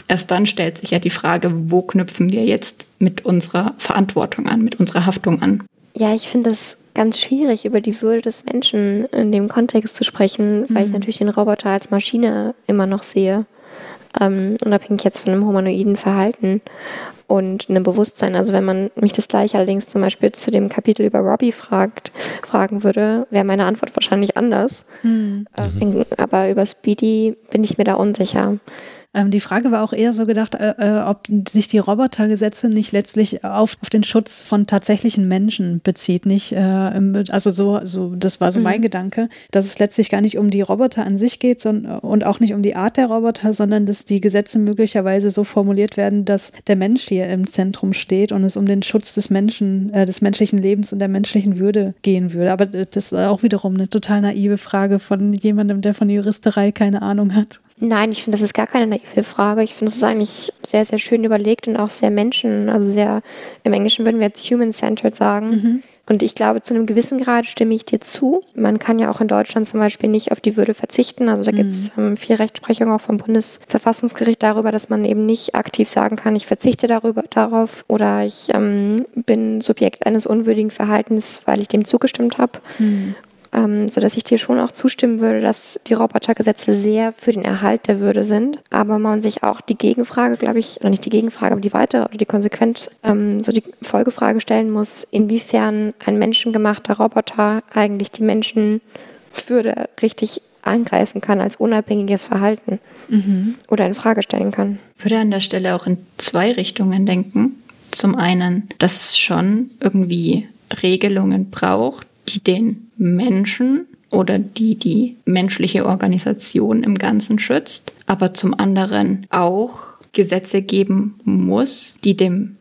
Erst dann stellt sich ja die Frage, wo knüpfen wir jetzt mit unserer Verantwortung an, mit unserer Haftung an. Ja, ich finde es ganz schwierig, über die Würde des Menschen in dem Kontext zu sprechen, weil mhm. ich natürlich den Roboter als Maschine immer noch sehe, ähm, unabhängig jetzt von einem humanoiden Verhalten und einem Bewusstsein. Also wenn man mich das gleich allerdings zum Beispiel zu dem Kapitel über Robbie fragt, fragen würde, wäre meine Antwort wahrscheinlich anders. Mhm. Äh, aber über Speedy bin ich mir da unsicher. Ähm, die Frage war auch eher so gedacht, äh, äh, ob sich die Robotergesetze nicht letztlich auf, auf den Schutz von tatsächlichen Menschen bezieht. Nicht, äh, also so, so, das war so mhm. mein Gedanke, dass es letztlich gar nicht um die Roboter an sich geht sondern, und auch nicht um die Art der Roboter, sondern dass die Gesetze möglicherweise so formuliert werden, dass der Mensch hier im Zentrum steht und es um den Schutz des Menschen, äh, des menschlichen Lebens und der menschlichen Würde gehen würde. Aber das ist auch wiederum eine total naive Frage von jemandem, der von Juristerei keine Ahnung hat. Nein, ich finde, das ist gar keine naive Frage. Ich finde, es ist eigentlich sehr, sehr schön überlegt und auch sehr Menschen, also sehr, im Englischen würden wir jetzt human-centered sagen. Mhm. Und ich glaube, zu einem gewissen Grad stimme ich dir zu. Man kann ja auch in Deutschland zum Beispiel nicht auf die Würde verzichten. Also da gibt es mhm. ähm, viel Rechtsprechung auch vom Bundesverfassungsgericht darüber, dass man eben nicht aktiv sagen kann, ich verzichte darüber, darauf oder ich ähm, bin Subjekt eines unwürdigen Verhaltens, weil ich dem zugestimmt habe. Mhm ähm, sodass ich dir schon auch zustimmen würde, dass die Robotergesetze sehr für den Erhalt der Würde sind. Aber man sich auch die Gegenfrage, glaube ich, oder nicht die Gegenfrage, aber die weitere oder die konsequent ähm, so die Folgefrage stellen muss, inwiefern ein menschengemachter Roboter eigentlich die Menschenwürde richtig angreifen kann als unabhängiges Verhalten mhm. oder in Frage stellen kann. Ich würde an der Stelle auch in zwei Richtungen denken. Zum einen, dass es schon irgendwie Regelungen braucht, die den Menschen oder die die menschliche Organisation im Ganzen schützt, aber zum anderen auch Gesetze geben muss, die dem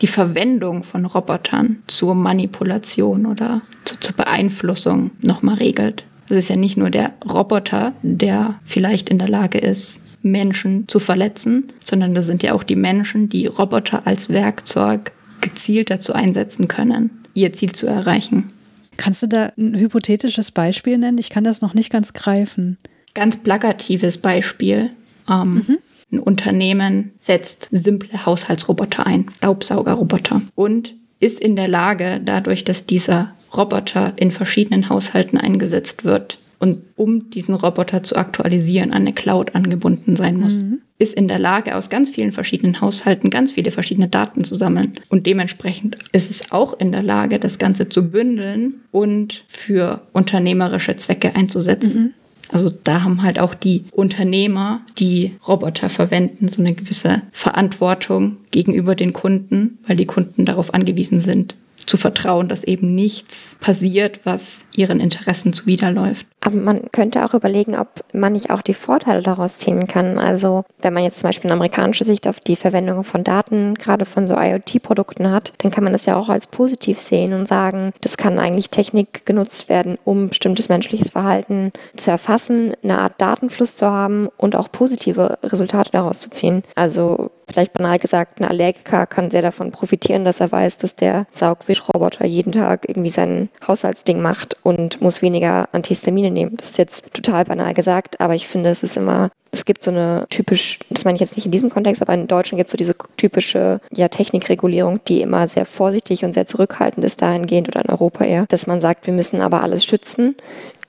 die Verwendung von Robotern zur Manipulation oder zu, zur Beeinflussung nochmal regelt. Es ist ja nicht nur der Roboter, der vielleicht in der Lage ist, Menschen zu verletzen, sondern das sind ja auch die Menschen, die Roboter als Werkzeug gezielt dazu einsetzen können, ihr Ziel zu erreichen. Kannst du da ein hypothetisches Beispiel nennen? Ich kann das noch nicht ganz greifen. Ganz plakatives Beispiel. Ähm, mhm. Ein Unternehmen setzt simple Haushaltsroboter ein, Staubsaugerroboter, und ist in der Lage, dadurch, dass dieser Roboter in verschiedenen Haushalten eingesetzt wird und um diesen Roboter zu aktualisieren, an eine Cloud angebunden sein muss, mhm. ist in der Lage, aus ganz vielen verschiedenen Haushalten ganz viele verschiedene Daten zu sammeln. Und dementsprechend ist es auch in der Lage, das Ganze zu bündeln und für unternehmerische Zwecke einzusetzen. Mhm. Also da haben halt auch die Unternehmer, die Roboter verwenden, so eine gewisse Verantwortung gegenüber den Kunden, weil die Kunden darauf angewiesen sind, zu vertrauen, dass eben nichts passiert, was ihren Interessen zuwiderläuft. Aber man könnte auch überlegen, ob man nicht auch die Vorteile daraus ziehen kann. Also wenn man jetzt zum Beispiel eine amerikanische Sicht auf die Verwendung von Daten, gerade von so IoT-Produkten hat, dann kann man das ja auch als positiv sehen und sagen, das kann eigentlich Technik genutzt werden, um bestimmtes menschliches Verhalten zu erfassen, eine Art Datenfluss zu haben und auch positive Resultate daraus zu ziehen. Also vielleicht banal gesagt, ein Allergiker kann sehr davon profitieren, dass er weiß, dass der Saugwischroboter jeden Tag irgendwie sein Haushaltsding macht und muss weniger Antihistamine nehmen. Das ist jetzt total banal gesagt, aber ich finde, es ist immer, es gibt so eine typisch, das meine ich jetzt nicht in diesem Kontext, aber in Deutschland gibt es so diese typische ja, Technikregulierung, die immer sehr vorsichtig und sehr zurückhaltend ist dahingehend oder in Europa eher, dass man sagt, wir müssen aber alles schützen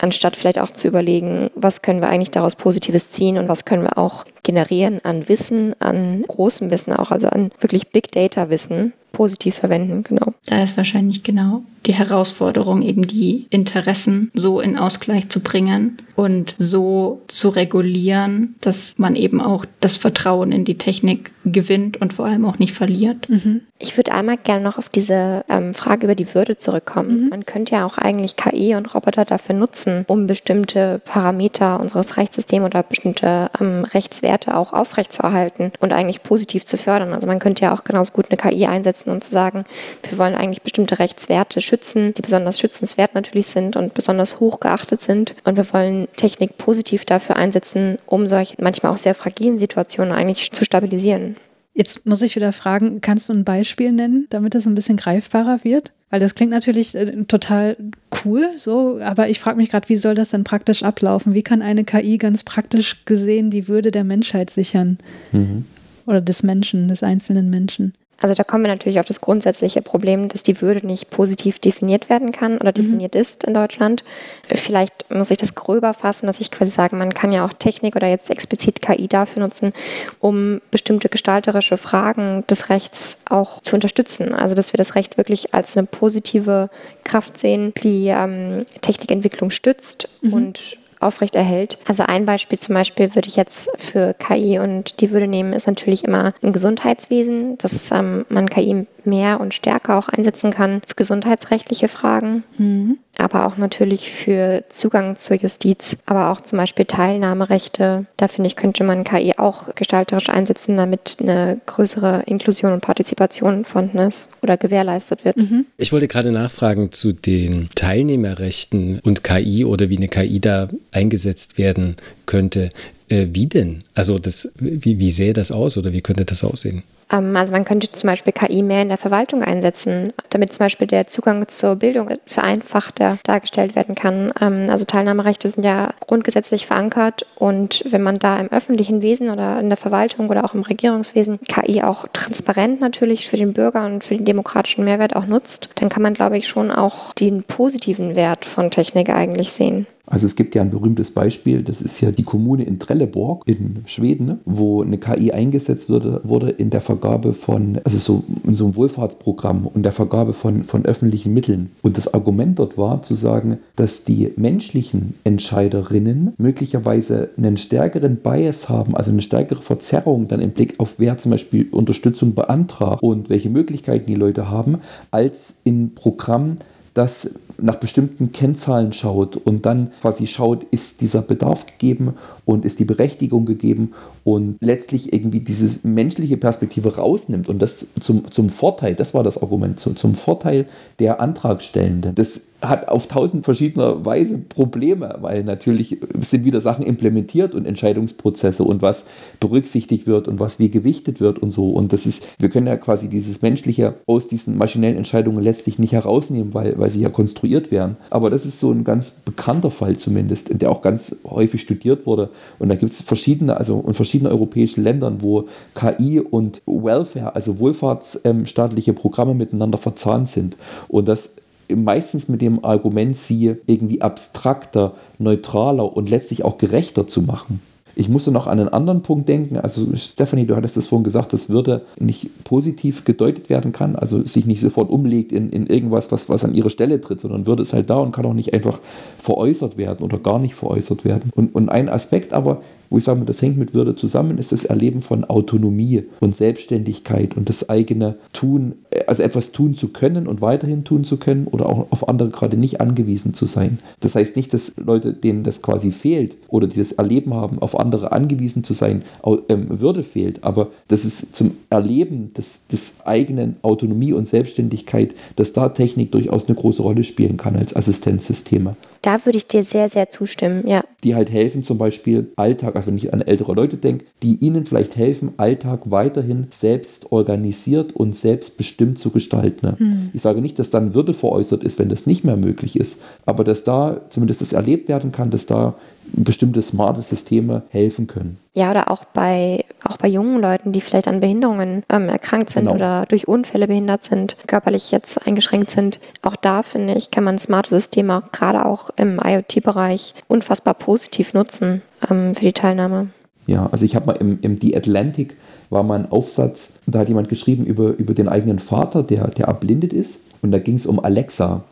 anstatt vielleicht auch zu überlegen, was können wir eigentlich daraus Positives ziehen und was können wir auch generieren an Wissen, an großem Wissen auch, also an wirklich Big Data Wissen, positiv verwenden, genau. Da ist wahrscheinlich genau die Herausforderung, eben die Interessen so in Ausgleich zu bringen und so zu regulieren, dass man eben auch das Vertrauen in die Technik gewinnt und vor allem auch nicht verliert. Mhm. Ich würde einmal gerne noch auf diese ähm, Frage über die Würde zurückkommen. Mhm. Man könnte ja auch eigentlich KI und Roboter dafür nutzen, um bestimmte Parameter unseres Rechtssystems oder bestimmte ähm, Rechtswerte auch aufrechtzuerhalten und eigentlich positiv zu fördern. Also man könnte ja auch genauso gut eine KI einsetzen und zu sagen, wir wollen eigentlich bestimmte Rechtswerte schützen, die besonders schützenswert natürlich sind und besonders hoch geachtet sind. Und wir wollen Technik positiv dafür einsetzen, um solche manchmal auch sehr fragilen Situationen eigentlich zu stabilisieren. Jetzt muss ich wieder fragen, kannst du ein Beispiel nennen, damit es ein bisschen greifbarer wird? Weil das klingt natürlich äh, total cool, so, aber ich frage mich gerade, wie soll das denn praktisch ablaufen? Wie kann eine KI ganz praktisch gesehen die Würde der Menschheit sichern? Mhm. Oder des Menschen, des einzelnen Menschen? Also da kommen wir natürlich auf das grundsätzliche Problem, dass die Würde nicht positiv definiert werden kann oder mhm. definiert mhm. ist in Deutschland. Vielleicht muss ich das gröber fassen, dass ich quasi sage, man kann ja auch Technik oder jetzt explizit KI dafür nutzen, um bestimmte gestalterische Fragen des Rechts auch zu unterstützen. Also dass wir das Recht wirklich als eine positive Kraft sehen, die ähm, Technikentwicklung stützt mhm. und aufrechterhält. Also ein Beispiel zum Beispiel würde ich jetzt für KI und die Würde nehmen, ist natürlich immer im Gesundheitswesen, dass ähm, man KI mehr und stärker auch einsetzen kann für gesundheitsrechtliche Fragen, mhm. aber auch natürlich für Zugang zur Justiz, aber auch zum Beispiel Teilnahmerechte. Da finde ich, könnte man KI auch gestalterisch einsetzen, damit eine größere Inklusion und Partizipation vorhanden ist oder gewährleistet wird. Mhm. Ich wollte gerade nachfragen zu den Teilnehmerrechten und KI oder wie eine KI da eingesetzt werden könnte. Äh, wie denn? Also das, wie, wie sähe das aus oder wie könnte das aussehen? Ähm, also man könnte zum Beispiel KI mehr in der Verwaltung einsetzen, damit zum Beispiel der Zugang zur Bildung vereinfachter dargestellt werden kann. Ähm, also Teilnahmerechte sind ja grundgesetzlich verankert und wenn man da im öffentlichen Wesen oder in der Verwaltung oder auch im Regierungswesen KI auch transparent natürlich für den Bürger und für den demokratischen Mehrwert auch nutzt, dann kann man, glaube ich, schon auch den positiven Wert von Technik eigentlich sehen. Also es gibt ja ein berühmtes Beispiel, das ist ja die Kommune in Trelleborg in Schweden, wo eine KI eingesetzt wurde, wurde in der Vergabe von, also so in so einem Wohlfahrtsprogramm und der Vergabe von, von öffentlichen Mitteln. Und das Argument dort war zu sagen, dass die menschlichen Entscheiderinnen möglicherweise einen stärkeren Bias haben, also eine stärkere Verzerrung dann im Blick auf wer zum Beispiel Unterstützung beantragt und welche Möglichkeiten die Leute haben, als in Programmen das nach bestimmten Kennzahlen schaut und dann quasi schaut, ist dieser Bedarf gegeben und ist die Berechtigung gegeben und letztlich irgendwie diese menschliche Perspektive rausnimmt und das zum, zum Vorteil, das war das Argument, zum, zum Vorteil der Antragstellenden. Das hat auf tausend verschiedener Weise Probleme, weil natürlich sind wieder Sachen implementiert und Entscheidungsprozesse und was berücksichtigt wird und was wie gewichtet wird und so. Und das ist, wir können ja quasi dieses Menschliche aus diesen maschinellen Entscheidungen letztlich nicht herausnehmen, weil, weil sie ja konstruiert werden. Aber das ist so ein ganz bekannter Fall zumindest, der auch ganz häufig studiert wurde. Und da gibt es verschiedene, also in verschiedenen europäischen Ländern, wo KI und Welfare, also wohlfahrtsstaatliche Programme miteinander verzahnt sind. Und das meistens mit dem Argument, sie irgendwie abstrakter, neutraler und letztlich auch gerechter zu machen. Ich musste noch an einen anderen Punkt denken. Also, Stefanie, du hattest das vorhin gesagt, dass Würde nicht positiv gedeutet werden kann, also sich nicht sofort umlegt in, in irgendwas, was, was an ihre Stelle tritt, sondern Würde ist halt da und kann auch nicht einfach veräußert werden oder gar nicht veräußert werden. Und, und ein Aspekt aber, wo ich sage, das hängt mit Würde zusammen, ist das Erleben von Autonomie und Selbstständigkeit und das eigene Tun, also etwas tun zu können und weiterhin tun zu können oder auch auf andere gerade nicht angewiesen zu sein. Das heißt nicht, dass Leute, denen das quasi fehlt oder die das Erleben haben, auf andere angewiesen zu sein, ähm, Würde fehlt, aber das ist zum Erleben des, des eigenen Autonomie und Selbstständigkeit, dass da Technik durchaus eine große Rolle spielen kann als Assistenzsysteme. Da würde ich dir sehr, sehr zustimmen, ja. Die halt helfen, zum Beispiel Alltag, also wenn ich an ältere Leute denke, die ihnen vielleicht helfen, Alltag weiterhin selbst organisiert und selbstbestimmt zu gestalten. Hm. Ich sage nicht, dass dann Würde veräußert ist, wenn das nicht mehr möglich ist, aber dass da zumindest das erlebt werden kann, dass da bestimmte smarte Systeme helfen können. Ja, oder auch bei, auch bei jungen Leuten, die vielleicht an Behinderungen ähm, erkrankt sind genau. oder durch Unfälle behindert sind, körperlich jetzt eingeschränkt sind. Auch da, finde ich, kann man smarte Systeme gerade auch im IoT-Bereich unfassbar positiv nutzen ähm, für die Teilnahme. Ja, also ich habe mal im, im The Atlantic war mal ein Aufsatz, da hat jemand geschrieben über, über den eigenen Vater, der, der erblindet ist. Und da ging es um Alexa.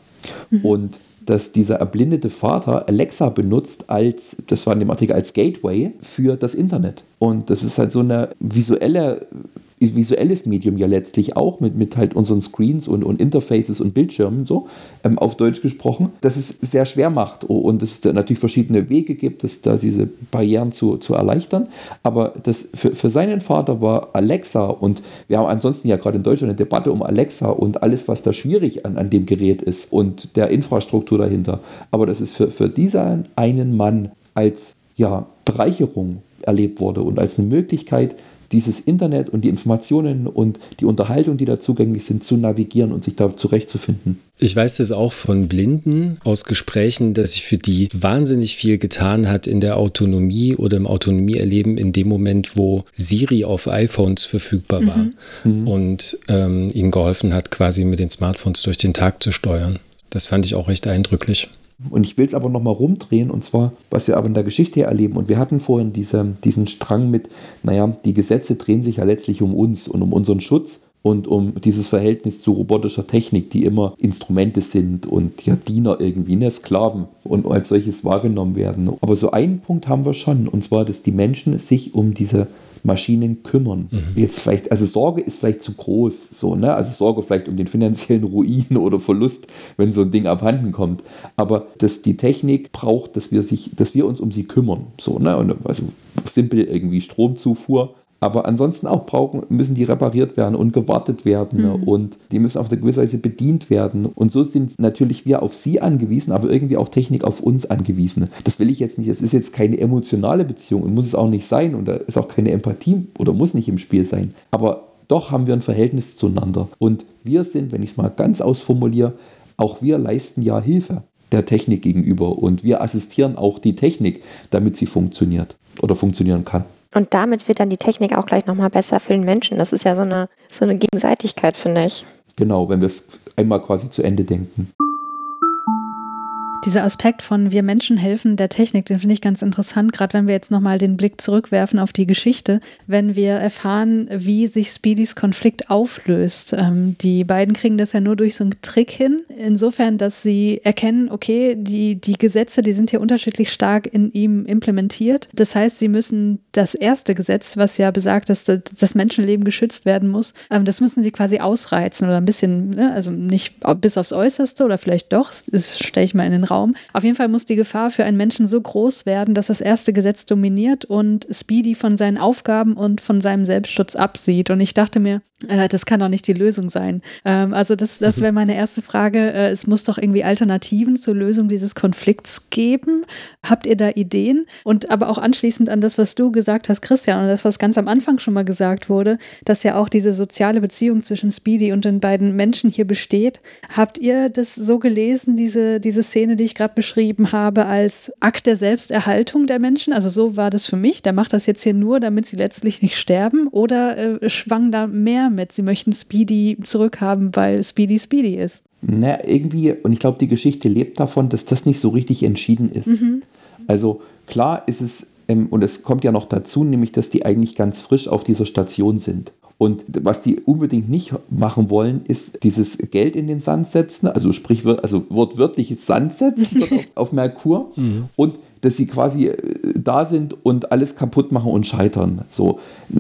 Mhm. Und dass dieser erblindete Vater Alexa benutzt als, das war in dem Artikel, als Gateway für das Internet. Und das ist halt so eine visuelle visuelles Medium ja letztlich auch mit, mit halt unseren Screens und, und Interfaces und Bildschirmen so, ähm, auf Deutsch gesprochen, dass es sehr schwer macht und es natürlich verschiedene Wege gibt, das, da diese Barrieren zu, zu erleichtern. Aber das für, für seinen Vater war Alexa und wir haben ansonsten ja gerade in Deutschland eine Debatte um Alexa und alles, was da schwierig an, an dem Gerät ist und der Infrastruktur dahinter. Aber das ist für, für diesen einen Mann als ja, Bereicherung erlebt wurde und als eine Möglichkeit, dieses Internet und die Informationen und die Unterhaltung, die da zugänglich sind, zu navigieren und sich da zurechtzufinden. Ich weiß das auch von Blinden aus Gesprächen, dass sich für die wahnsinnig viel getan hat in der Autonomie oder im Autonomieerleben in dem Moment, wo Siri auf iPhones verfügbar war mhm. mhm. und ähm, ihnen geholfen hat, quasi mit den Smartphones durch den Tag zu steuern. Das fand ich auch recht eindrücklich. Und ich will es aber nochmal rumdrehen, und zwar, was wir aber in der Geschichte erleben. Und wir hatten vorhin diese, diesen Strang mit, naja, die Gesetze drehen sich ja letztlich um uns und um unseren Schutz und um dieses Verhältnis zu robotischer Technik, die immer Instrumente sind und ja Diener irgendwie, ne, Sklaven und als solches wahrgenommen werden. Aber so einen Punkt haben wir schon, und zwar, dass die Menschen sich um diese Maschinen kümmern. Mhm. Jetzt vielleicht, also Sorge ist vielleicht zu groß, so, ne? Also Sorge vielleicht um den finanziellen Ruin oder Verlust, wenn so ein Ding abhanden kommt. Aber dass die Technik braucht, dass wir sich, dass wir uns um sie kümmern. So, ne? Und also simpel irgendwie Stromzufuhr aber ansonsten auch brauchen, müssen die repariert werden und gewartet werden mhm. und die müssen auf eine gewisse Weise bedient werden. Und so sind natürlich wir auf sie angewiesen, aber irgendwie auch Technik auf uns angewiesen. Das will ich jetzt nicht. Es ist jetzt keine emotionale Beziehung und muss es auch nicht sein und da ist auch keine Empathie oder muss nicht im Spiel sein. Aber doch haben wir ein Verhältnis zueinander. Und wir sind, wenn ich es mal ganz ausformuliere, auch wir leisten ja Hilfe der Technik gegenüber und wir assistieren auch die Technik, damit sie funktioniert oder funktionieren kann. Und damit wird dann die Technik auch gleich nochmal besser für den Menschen. Das ist ja so eine, so eine Gegenseitigkeit, finde ich. Genau, wenn wir es einmal quasi zu Ende denken. Dieser Aspekt von wir Menschen helfen der Technik, den finde ich ganz interessant, gerade wenn wir jetzt nochmal den Blick zurückwerfen auf die Geschichte, wenn wir erfahren, wie sich Speedys Konflikt auflöst. Ähm, die beiden kriegen das ja nur durch so einen Trick hin, insofern, dass sie erkennen, okay, die, die Gesetze, die sind hier unterschiedlich stark in ihm implementiert. Das heißt, sie müssen das erste Gesetz, was ja besagt, dass das Menschenleben geschützt werden muss, ähm, das müssen sie quasi ausreizen oder ein bisschen, ne, also nicht bis aufs Äußerste oder vielleicht doch, das stelle ich mal in den Raum. Auf jeden Fall muss die Gefahr für einen Menschen so groß werden, dass das erste Gesetz dominiert und Speedy von seinen Aufgaben und von seinem Selbstschutz absieht. Und ich dachte mir, äh, das kann doch nicht die Lösung sein. Ähm, also das, das mhm. wäre meine erste Frage. Äh, es muss doch irgendwie Alternativen zur Lösung dieses Konflikts geben. Habt ihr da Ideen? Und aber auch anschließend an das, was du gesagt hast, Christian, und das, was ganz am Anfang schon mal gesagt wurde, dass ja auch diese soziale Beziehung zwischen Speedy und den beiden Menschen hier besteht. Habt ihr das so gelesen, diese, diese Szene, die ich gerade beschrieben habe, als Akt der Selbsterhaltung der Menschen? Also so war das für mich. Der macht das jetzt hier nur, damit sie letztlich nicht sterben oder äh, schwang da mehr mit? Sie möchten Speedy zurückhaben, weil Speedy Speedy ist. Na, irgendwie, und ich glaube, die Geschichte lebt davon, dass das nicht so richtig entschieden ist. Mhm. Also klar ist es, ähm, und es kommt ja noch dazu, nämlich, dass die eigentlich ganz frisch auf dieser Station sind. Und was die unbedingt nicht machen wollen, ist dieses Geld in den Sand setzen, also sprich, also wortwörtlich Sand setzen auf, auf, Merkur. Mhm. Und dass sie quasi äh, da sind und alles kaputt machen und scheitern. So,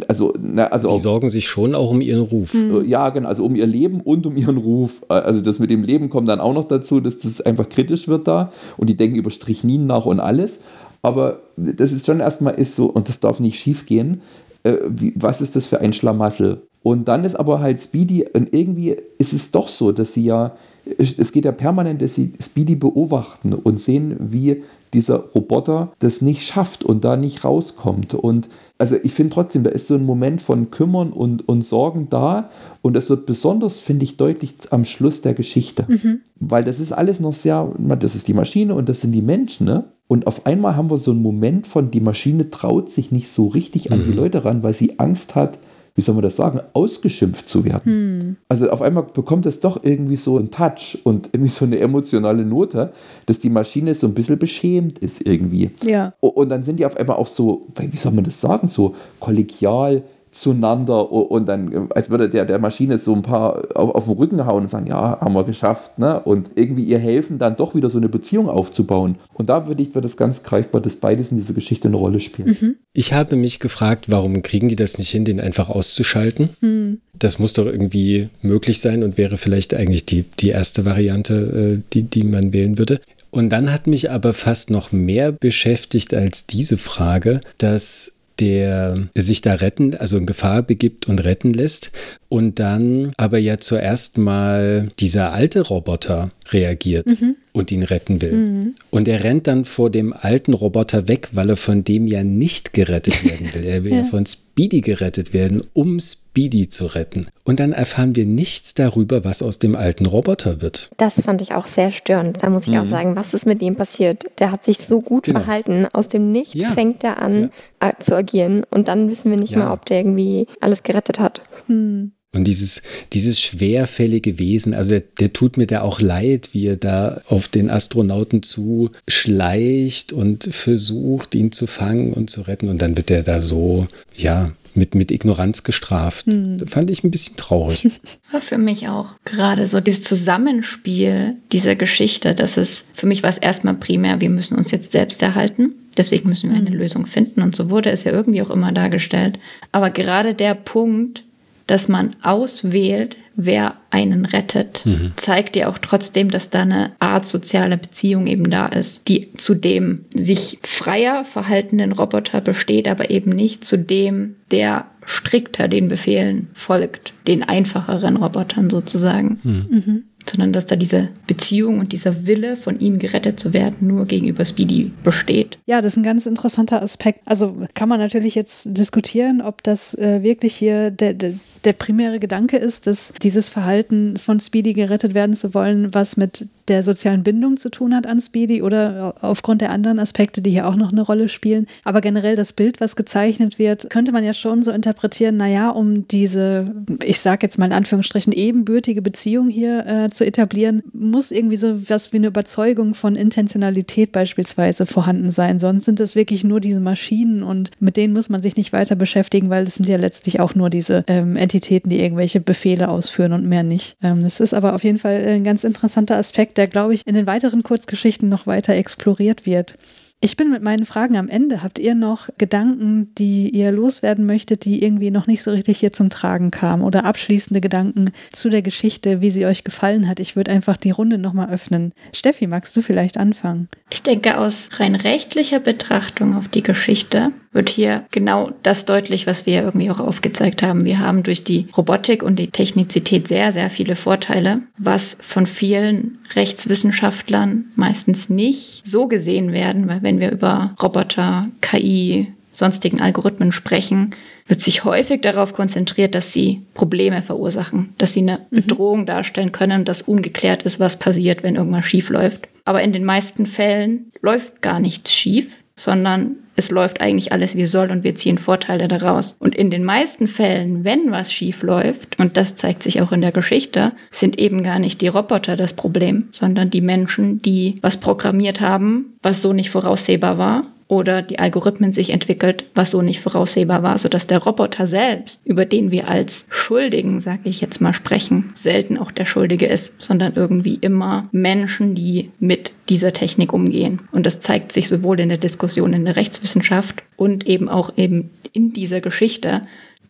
also, na, also sie auch, sorgen sich schon auch um ihren Ruf. Mhm. Ja, genau, also um ihr Leben und um ihren Ruf. Äh, also das mit dem Leben kommt dann auch noch dazu, dass das einfach kritisch wird da und die denken über Strichnin nach und alles. Aber das ist schon erstmal ist so, und das darf nicht schief gehen. Äh, wie, was ist das für ein Schlamassel? Und dann ist aber halt Speedy, und irgendwie ist es doch so, dass sie ja, es geht ja permanent, dass sie Speedy beobachten und sehen, wie dieser Roboter das nicht schafft und da nicht rauskommt. Und also ich finde trotzdem, da ist so ein Moment von Kümmern und, und Sorgen da. Und das wird besonders, finde ich, deutlich am Schluss der Geschichte. Mhm. Weil das ist alles noch sehr, das ist die Maschine und das sind die Menschen, ne? Und auf einmal haben wir so einen Moment von, die Maschine traut sich nicht so richtig an mhm. die Leute ran, weil sie Angst hat, wie soll man das sagen, ausgeschimpft zu werden. Hm. Also auf einmal bekommt es doch irgendwie so einen Touch und irgendwie so eine emotionale Note, dass die Maschine so ein bisschen beschämt ist irgendwie. Ja. Und dann sind die auf einmal auch so, wie soll man das sagen, so kollegial zueinander und dann, als würde der der Maschine so ein paar auf, auf den Rücken hauen und sagen, ja, haben wir geschafft, ne? Und irgendwie ihr helfen, dann doch wieder so eine Beziehung aufzubauen. Und da würde ich, wird es ganz greifbar, dass beides in dieser Geschichte eine Rolle spielt. Mhm. Ich habe mich gefragt, warum kriegen die das nicht hin, den einfach auszuschalten? Mhm. Das muss doch irgendwie möglich sein und wäre vielleicht eigentlich die, die erste Variante, äh, die, die man wählen würde. Und dann hat mich aber fast noch mehr beschäftigt als diese Frage, dass der sich da retten, also in Gefahr begibt und retten lässt. Und dann aber ja zuerst mal dieser alte Roboter reagiert mhm. und ihn retten will. Mhm. Und er rennt dann vor dem alten Roboter weg, weil er von dem ja nicht gerettet werden will. Er will ja, von Speedy gerettet werden, um Speedy zu retten. Und dann erfahren wir nichts darüber, was aus dem alten Roboter wird. Das fand ich auch sehr störend. Da muss ich mhm. auch sagen, was ist mit ihm passiert? Der hat sich so gut genau. verhalten. Aus dem Nichts ja. fängt er an ja. zu agieren. Und dann wissen wir nicht mehr, ob der irgendwie alles gerettet hat. Hm. Und dieses, dieses schwerfällige Wesen, also der, der, tut mir da auch leid, wie er da auf den Astronauten zuschleicht und versucht, ihn zu fangen und zu retten. Und dann wird er da so, ja, mit, mit Ignoranz gestraft. Hm. Fand ich ein bisschen traurig. War für mich auch. Gerade so dieses Zusammenspiel dieser Geschichte, das ist, für mich war es erstmal primär, wir müssen uns jetzt selbst erhalten. Deswegen müssen wir eine hm. Lösung finden. Und so wurde es ja irgendwie auch immer dargestellt. Aber gerade der Punkt, dass man auswählt, wer einen rettet, mhm. zeigt ja auch trotzdem, dass da eine Art soziale Beziehung eben da ist, die zu dem sich freier verhaltenen Roboter besteht, aber eben nicht zu dem, der strikter den Befehlen folgt, den einfacheren Robotern sozusagen. Mhm. Mhm sondern dass da diese Beziehung und dieser Wille, von ihm gerettet zu werden, nur gegenüber Speedy besteht. Ja, das ist ein ganz interessanter Aspekt. Also kann man natürlich jetzt diskutieren, ob das äh, wirklich hier der, der, der primäre Gedanke ist, dass dieses Verhalten von Speedy gerettet werden zu wollen, was mit der sozialen Bindung zu tun hat an Speedy oder aufgrund der anderen Aspekte, die hier auch noch eine Rolle spielen. Aber generell das Bild, was gezeichnet wird, könnte man ja schon so interpretieren, naja, um diese, ich sage jetzt mal in Anführungsstrichen, ebenbürtige Beziehung hier äh, zu etablieren, muss irgendwie so was wie eine Überzeugung von Intentionalität beispielsweise vorhanden sein. Sonst sind es wirklich nur diese Maschinen und mit denen muss man sich nicht weiter beschäftigen, weil es sind ja letztlich auch nur diese ähm, Entitäten, die irgendwelche Befehle ausführen und mehr nicht. Ähm, das ist aber auf jeden Fall ein ganz interessanter Aspekt, der, glaube ich, in den weiteren Kurzgeschichten noch weiter exploriert wird. Ich bin mit meinen Fragen am Ende. Habt ihr noch Gedanken, die ihr loswerden möchtet, die irgendwie noch nicht so richtig hier zum Tragen kamen? Oder abschließende Gedanken zu der Geschichte, wie sie euch gefallen hat? Ich würde einfach die Runde nochmal öffnen. Steffi, magst du vielleicht anfangen? Ich denke, aus rein rechtlicher Betrachtung auf die Geschichte wird hier genau das deutlich, was wir irgendwie auch aufgezeigt haben. Wir haben durch die Robotik und die Technizität sehr, sehr viele Vorteile, was von vielen Rechtswissenschaftlern meistens nicht so gesehen werden, weil wenn wir über Roboter, KI, sonstigen Algorithmen sprechen, wird sich häufig darauf konzentriert, dass sie Probleme verursachen, dass sie eine mhm. Bedrohung darstellen können, dass ungeklärt ist, was passiert, wenn irgendwas schief läuft. Aber in den meisten Fällen läuft gar nichts schief, sondern es läuft eigentlich alles wie soll und wir ziehen Vorteile daraus. Und in den meisten Fällen, wenn was schief läuft, und das zeigt sich auch in der Geschichte, sind eben gar nicht die Roboter das Problem, sondern die Menschen, die was programmiert haben, was so nicht voraussehbar war oder die Algorithmen sich entwickelt, was so nicht voraussehbar war, sodass der Roboter selbst, über den wir als Schuldigen, sage ich jetzt mal, sprechen, selten auch der Schuldige ist, sondern irgendwie immer Menschen, die mit dieser Technik umgehen. Und das zeigt sich sowohl in der Diskussion in der Rechtswissenschaft und eben auch eben in dieser Geschichte.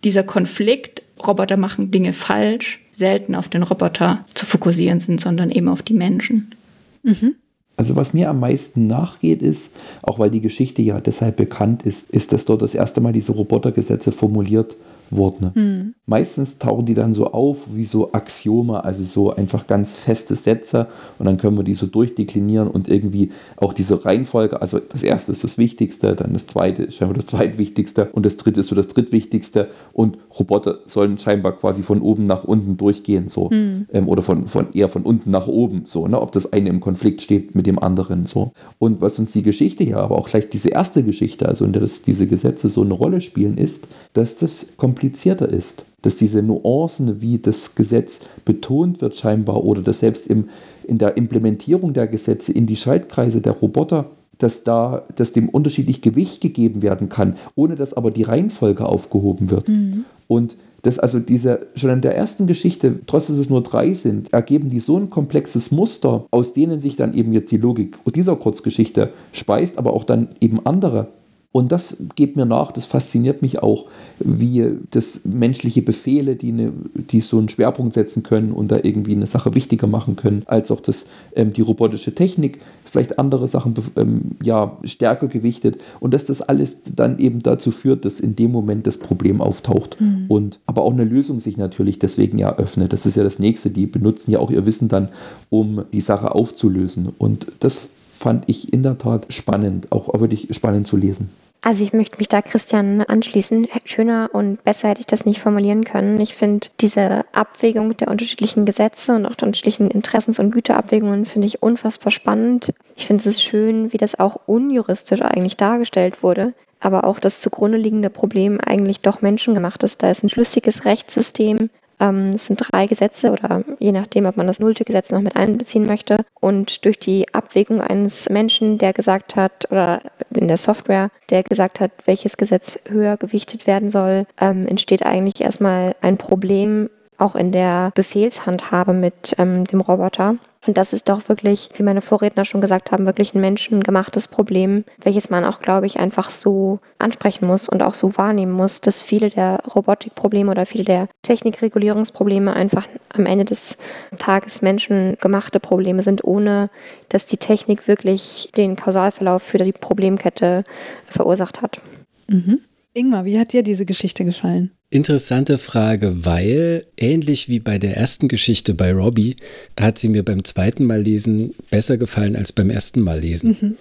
Dieser Konflikt, Roboter machen Dinge falsch, selten auf den Roboter zu fokussieren sind, sondern eben auf die Menschen. Mhm. Also was mir am meisten nachgeht ist, auch weil die Geschichte ja deshalb bekannt ist, ist, dass dort das erste Mal diese Robotergesetze formuliert wurden. Mhm. Meistens tauchen die dann so auf wie so Axiome, also so einfach ganz feste Sätze und dann können wir die so durchdeklinieren und irgendwie auch diese Reihenfolge, also das erste ist das Wichtigste, dann das zweite ist scheinbar das zweitwichtigste und das dritte ist so das drittwichtigste und Roboter sollen scheinbar quasi von oben nach unten durchgehen, so mhm. ähm, oder von, von eher von unten nach oben, so, ne? ob das eine im Konflikt steht mit dem anderen, so. Und was uns die Geschichte ja, aber auch gleich diese erste Geschichte, also in der das, diese Gesetze so eine Rolle spielen, ist, dass das komplett komplizierter ist, dass diese Nuancen, wie das Gesetz betont wird scheinbar oder dass selbst im, in der Implementierung der Gesetze in die Schaltkreise der Roboter, dass da, dass dem unterschiedlich Gewicht gegeben werden kann, ohne dass aber die Reihenfolge aufgehoben wird. Mhm. Und dass also diese, schon in der ersten Geschichte, trotz dass es nur drei sind, ergeben die so ein komplexes Muster, aus denen sich dann eben jetzt die Logik dieser Kurzgeschichte speist, aber auch dann eben andere und das geht mir nach, das fasziniert mich auch, wie das menschliche Befehle, die, eine, die so einen Schwerpunkt setzen können und da irgendwie eine Sache wichtiger machen können, als auch das, ähm, die robotische Technik vielleicht andere Sachen ähm, ja, stärker gewichtet und dass das alles dann eben dazu führt, dass in dem Moment das Problem auftaucht mhm. und aber auch eine Lösung sich natürlich deswegen ja öffnet. Das ist ja das nächste, die benutzen ja auch ihr Wissen dann, um die Sache aufzulösen und das fand ich in der Tat spannend, auch wirklich spannend zu lesen. Also ich möchte mich da Christian anschließen. Schöner und besser hätte ich das nicht formulieren können. Ich finde diese Abwägung der unterschiedlichen Gesetze und auch der unterschiedlichen Interessens- und Güterabwägungen finde ich unfassbar spannend. Ich finde es schön, wie das auch unjuristisch eigentlich dargestellt wurde. Aber auch das zugrunde liegende Problem eigentlich doch menschengemacht ist. Da ist ein schlüssiges Rechtssystem, ähm, es sind drei Gesetze oder je nachdem, ob man das nullte Gesetz noch mit einbeziehen möchte. Und durch die Abwägung eines Menschen, der gesagt hat, oder in der Software, der gesagt hat, welches Gesetz höher gewichtet werden soll, ähm, entsteht eigentlich erstmal ein Problem, auch in der Befehlshandhabe mit ähm, dem Roboter. Und das ist doch wirklich, wie meine Vorredner schon gesagt haben, wirklich ein menschengemachtes Problem, welches man auch, glaube ich, einfach so ansprechen muss und auch so wahrnehmen muss, dass viele der Robotikprobleme oder viele der Technikregulierungsprobleme einfach am Ende des Tages menschengemachte Probleme sind, ohne dass die Technik wirklich den Kausalverlauf für die Problemkette verursacht hat. Mhm. Ingmar, wie hat dir diese Geschichte gefallen? Interessante Frage, weil ähnlich wie bei der ersten Geschichte bei Robbie hat sie mir beim zweiten Mal lesen besser gefallen als beim ersten Mal lesen. Mhm.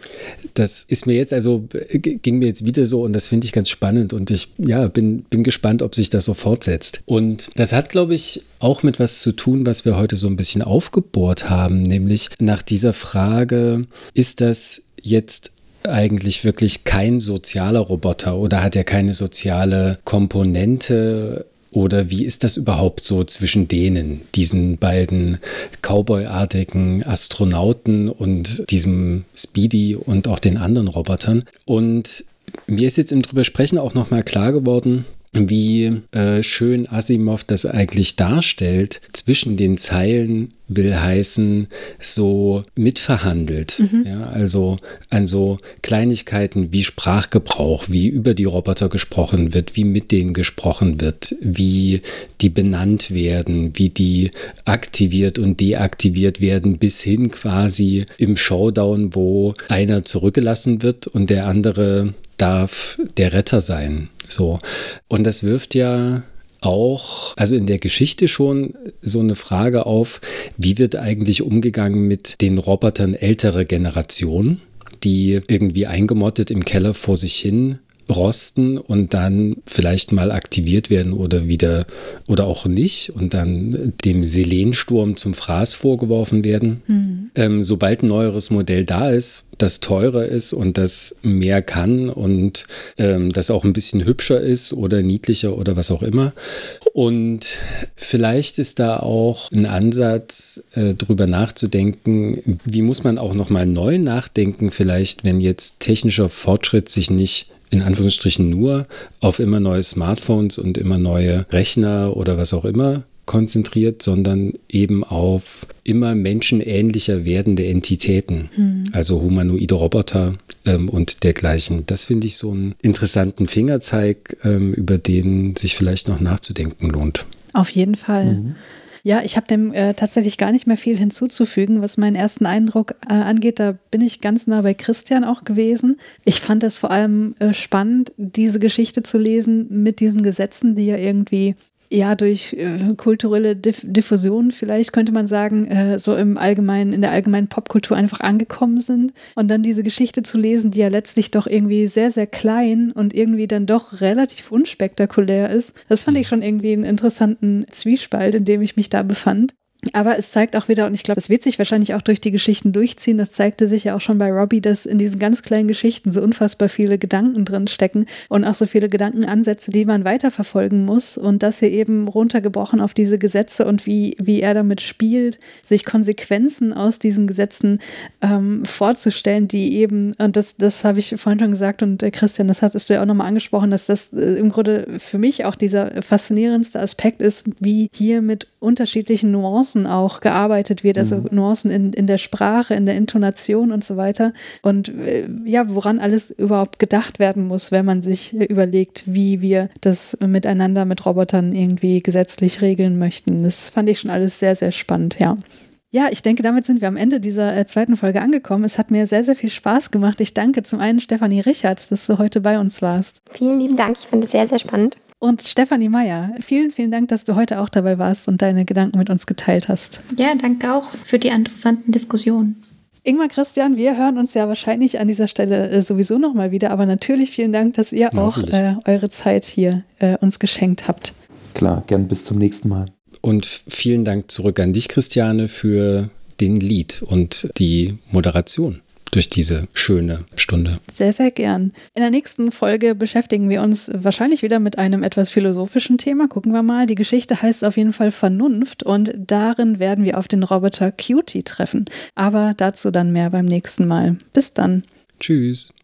Das ist mir jetzt also ging mir jetzt wieder so und das finde ich ganz spannend und ich ja bin bin gespannt, ob sich das so fortsetzt. Und das hat glaube ich auch mit was zu tun, was wir heute so ein bisschen aufgebohrt haben, nämlich nach dieser Frage, ist das jetzt eigentlich wirklich kein sozialer Roboter oder hat er keine soziale Komponente Oder wie ist das überhaupt so zwischen denen, diesen beiden Cowboy-artigen Astronauten und diesem Speedy und auch den anderen Robotern? Und mir ist jetzt im drüber sprechen auch nochmal klar geworden, wie äh, schön Asimov das eigentlich darstellt. Zwischen den Zeilen will heißen, so mitverhandelt. Mhm. Ja, also an so Kleinigkeiten wie Sprachgebrauch, wie über die Roboter gesprochen wird, wie mit denen gesprochen wird, wie die benannt werden, wie die aktiviert und deaktiviert werden, bis hin quasi im Showdown, wo einer zurückgelassen wird und der andere darf der Retter sein. So. Und das wirft ja auch, also in der Geschichte schon so eine Frage auf, wie wird eigentlich umgegangen mit den Robotern älterer Generationen, die irgendwie eingemottet im Keller vor sich hin rosten und dann vielleicht mal aktiviert werden oder wieder oder auch nicht und dann dem Selensturm zum Fraß vorgeworfen werden. Mhm. Ähm, sobald ein neueres Modell da ist, das teurer ist und das mehr kann und ähm, das auch ein bisschen hübscher ist oder niedlicher oder was auch immer. Und vielleicht ist da auch ein Ansatz, äh, drüber nachzudenken, wie muss man auch nochmal neu nachdenken, vielleicht, wenn jetzt technischer Fortschritt sich nicht in Anführungsstrichen nur auf immer neue Smartphones und immer neue Rechner oder was auch immer konzentriert, sondern eben auf immer menschenähnlicher werdende Entitäten, hm. also humanoide Roboter ähm, und dergleichen. Das finde ich so einen interessanten Fingerzeig, ähm, über den sich vielleicht noch nachzudenken lohnt. Auf jeden Fall. Mhm. Ja, ich habe dem äh, tatsächlich gar nicht mehr viel hinzuzufügen, was meinen ersten Eindruck äh, angeht. Da bin ich ganz nah bei Christian auch gewesen. Ich fand es vor allem äh, spannend, diese Geschichte zu lesen mit diesen Gesetzen, die ja irgendwie ja, durch äh, kulturelle Diff Diffusion vielleicht könnte man sagen, äh, so im allgemeinen, in der allgemeinen Popkultur einfach angekommen sind. Und dann diese Geschichte zu lesen, die ja letztlich doch irgendwie sehr, sehr klein und irgendwie dann doch relativ unspektakulär ist, das fand ich schon irgendwie einen interessanten Zwiespalt, in dem ich mich da befand. Aber es zeigt auch wieder, und ich glaube, das wird sich wahrscheinlich auch durch die Geschichten durchziehen. Das zeigte sich ja auch schon bei Robbie, dass in diesen ganz kleinen Geschichten so unfassbar viele Gedanken drin stecken und auch so viele Gedankenansätze, die man weiterverfolgen muss. Und das hier eben runtergebrochen auf diese Gesetze und wie, wie er damit spielt, sich Konsequenzen aus diesen Gesetzen ähm, vorzustellen, die eben, und das, das habe ich vorhin schon gesagt, und äh, Christian, das hattest du ja auch nochmal angesprochen, dass das äh, im Grunde für mich auch dieser faszinierendste Aspekt ist, wie hier mit unterschiedlichen Nuancen auch gearbeitet wird, also mhm. Nuancen in, in der Sprache, in der Intonation und so weiter. Und äh, ja, woran alles überhaupt gedacht werden muss, wenn man sich überlegt, wie wir das miteinander mit Robotern irgendwie gesetzlich regeln möchten. Das fand ich schon alles sehr, sehr spannend, ja. Ja, ich denke, damit sind wir am Ende dieser äh, zweiten Folge angekommen. Es hat mir sehr, sehr viel Spaß gemacht. Ich danke zum einen Stefanie Richard, dass du heute bei uns warst. Vielen lieben Dank. Ich finde es sehr, sehr spannend. Und Stefanie Meyer, vielen, vielen Dank, dass du heute auch dabei warst und deine Gedanken mit uns geteilt hast. Ja, danke auch für die interessanten Diskussionen. Ingmar Christian, wir hören uns ja wahrscheinlich an dieser Stelle äh, sowieso nochmal wieder, aber natürlich vielen Dank, dass ihr ja, auch äh, eure Zeit hier äh, uns geschenkt habt. Klar, gern bis zum nächsten Mal. Und vielen Dank zurück an dich, Christiane, für den Lied und die Moderation durch diese schöne Stunde. Sehr, sehr gern. In der nächsten Folge beschäftigen wir uns wahrscheinlich wieder mit einem etwas philosophischen Thema. Gucken wir mal. Die Geschichte heißt auf jeden Fall Vernunft und darin werden wir auf den Roboter Cutie treffen. Aber dazu dann mehr beim nächsten Mal. Bis dann. Tschüss.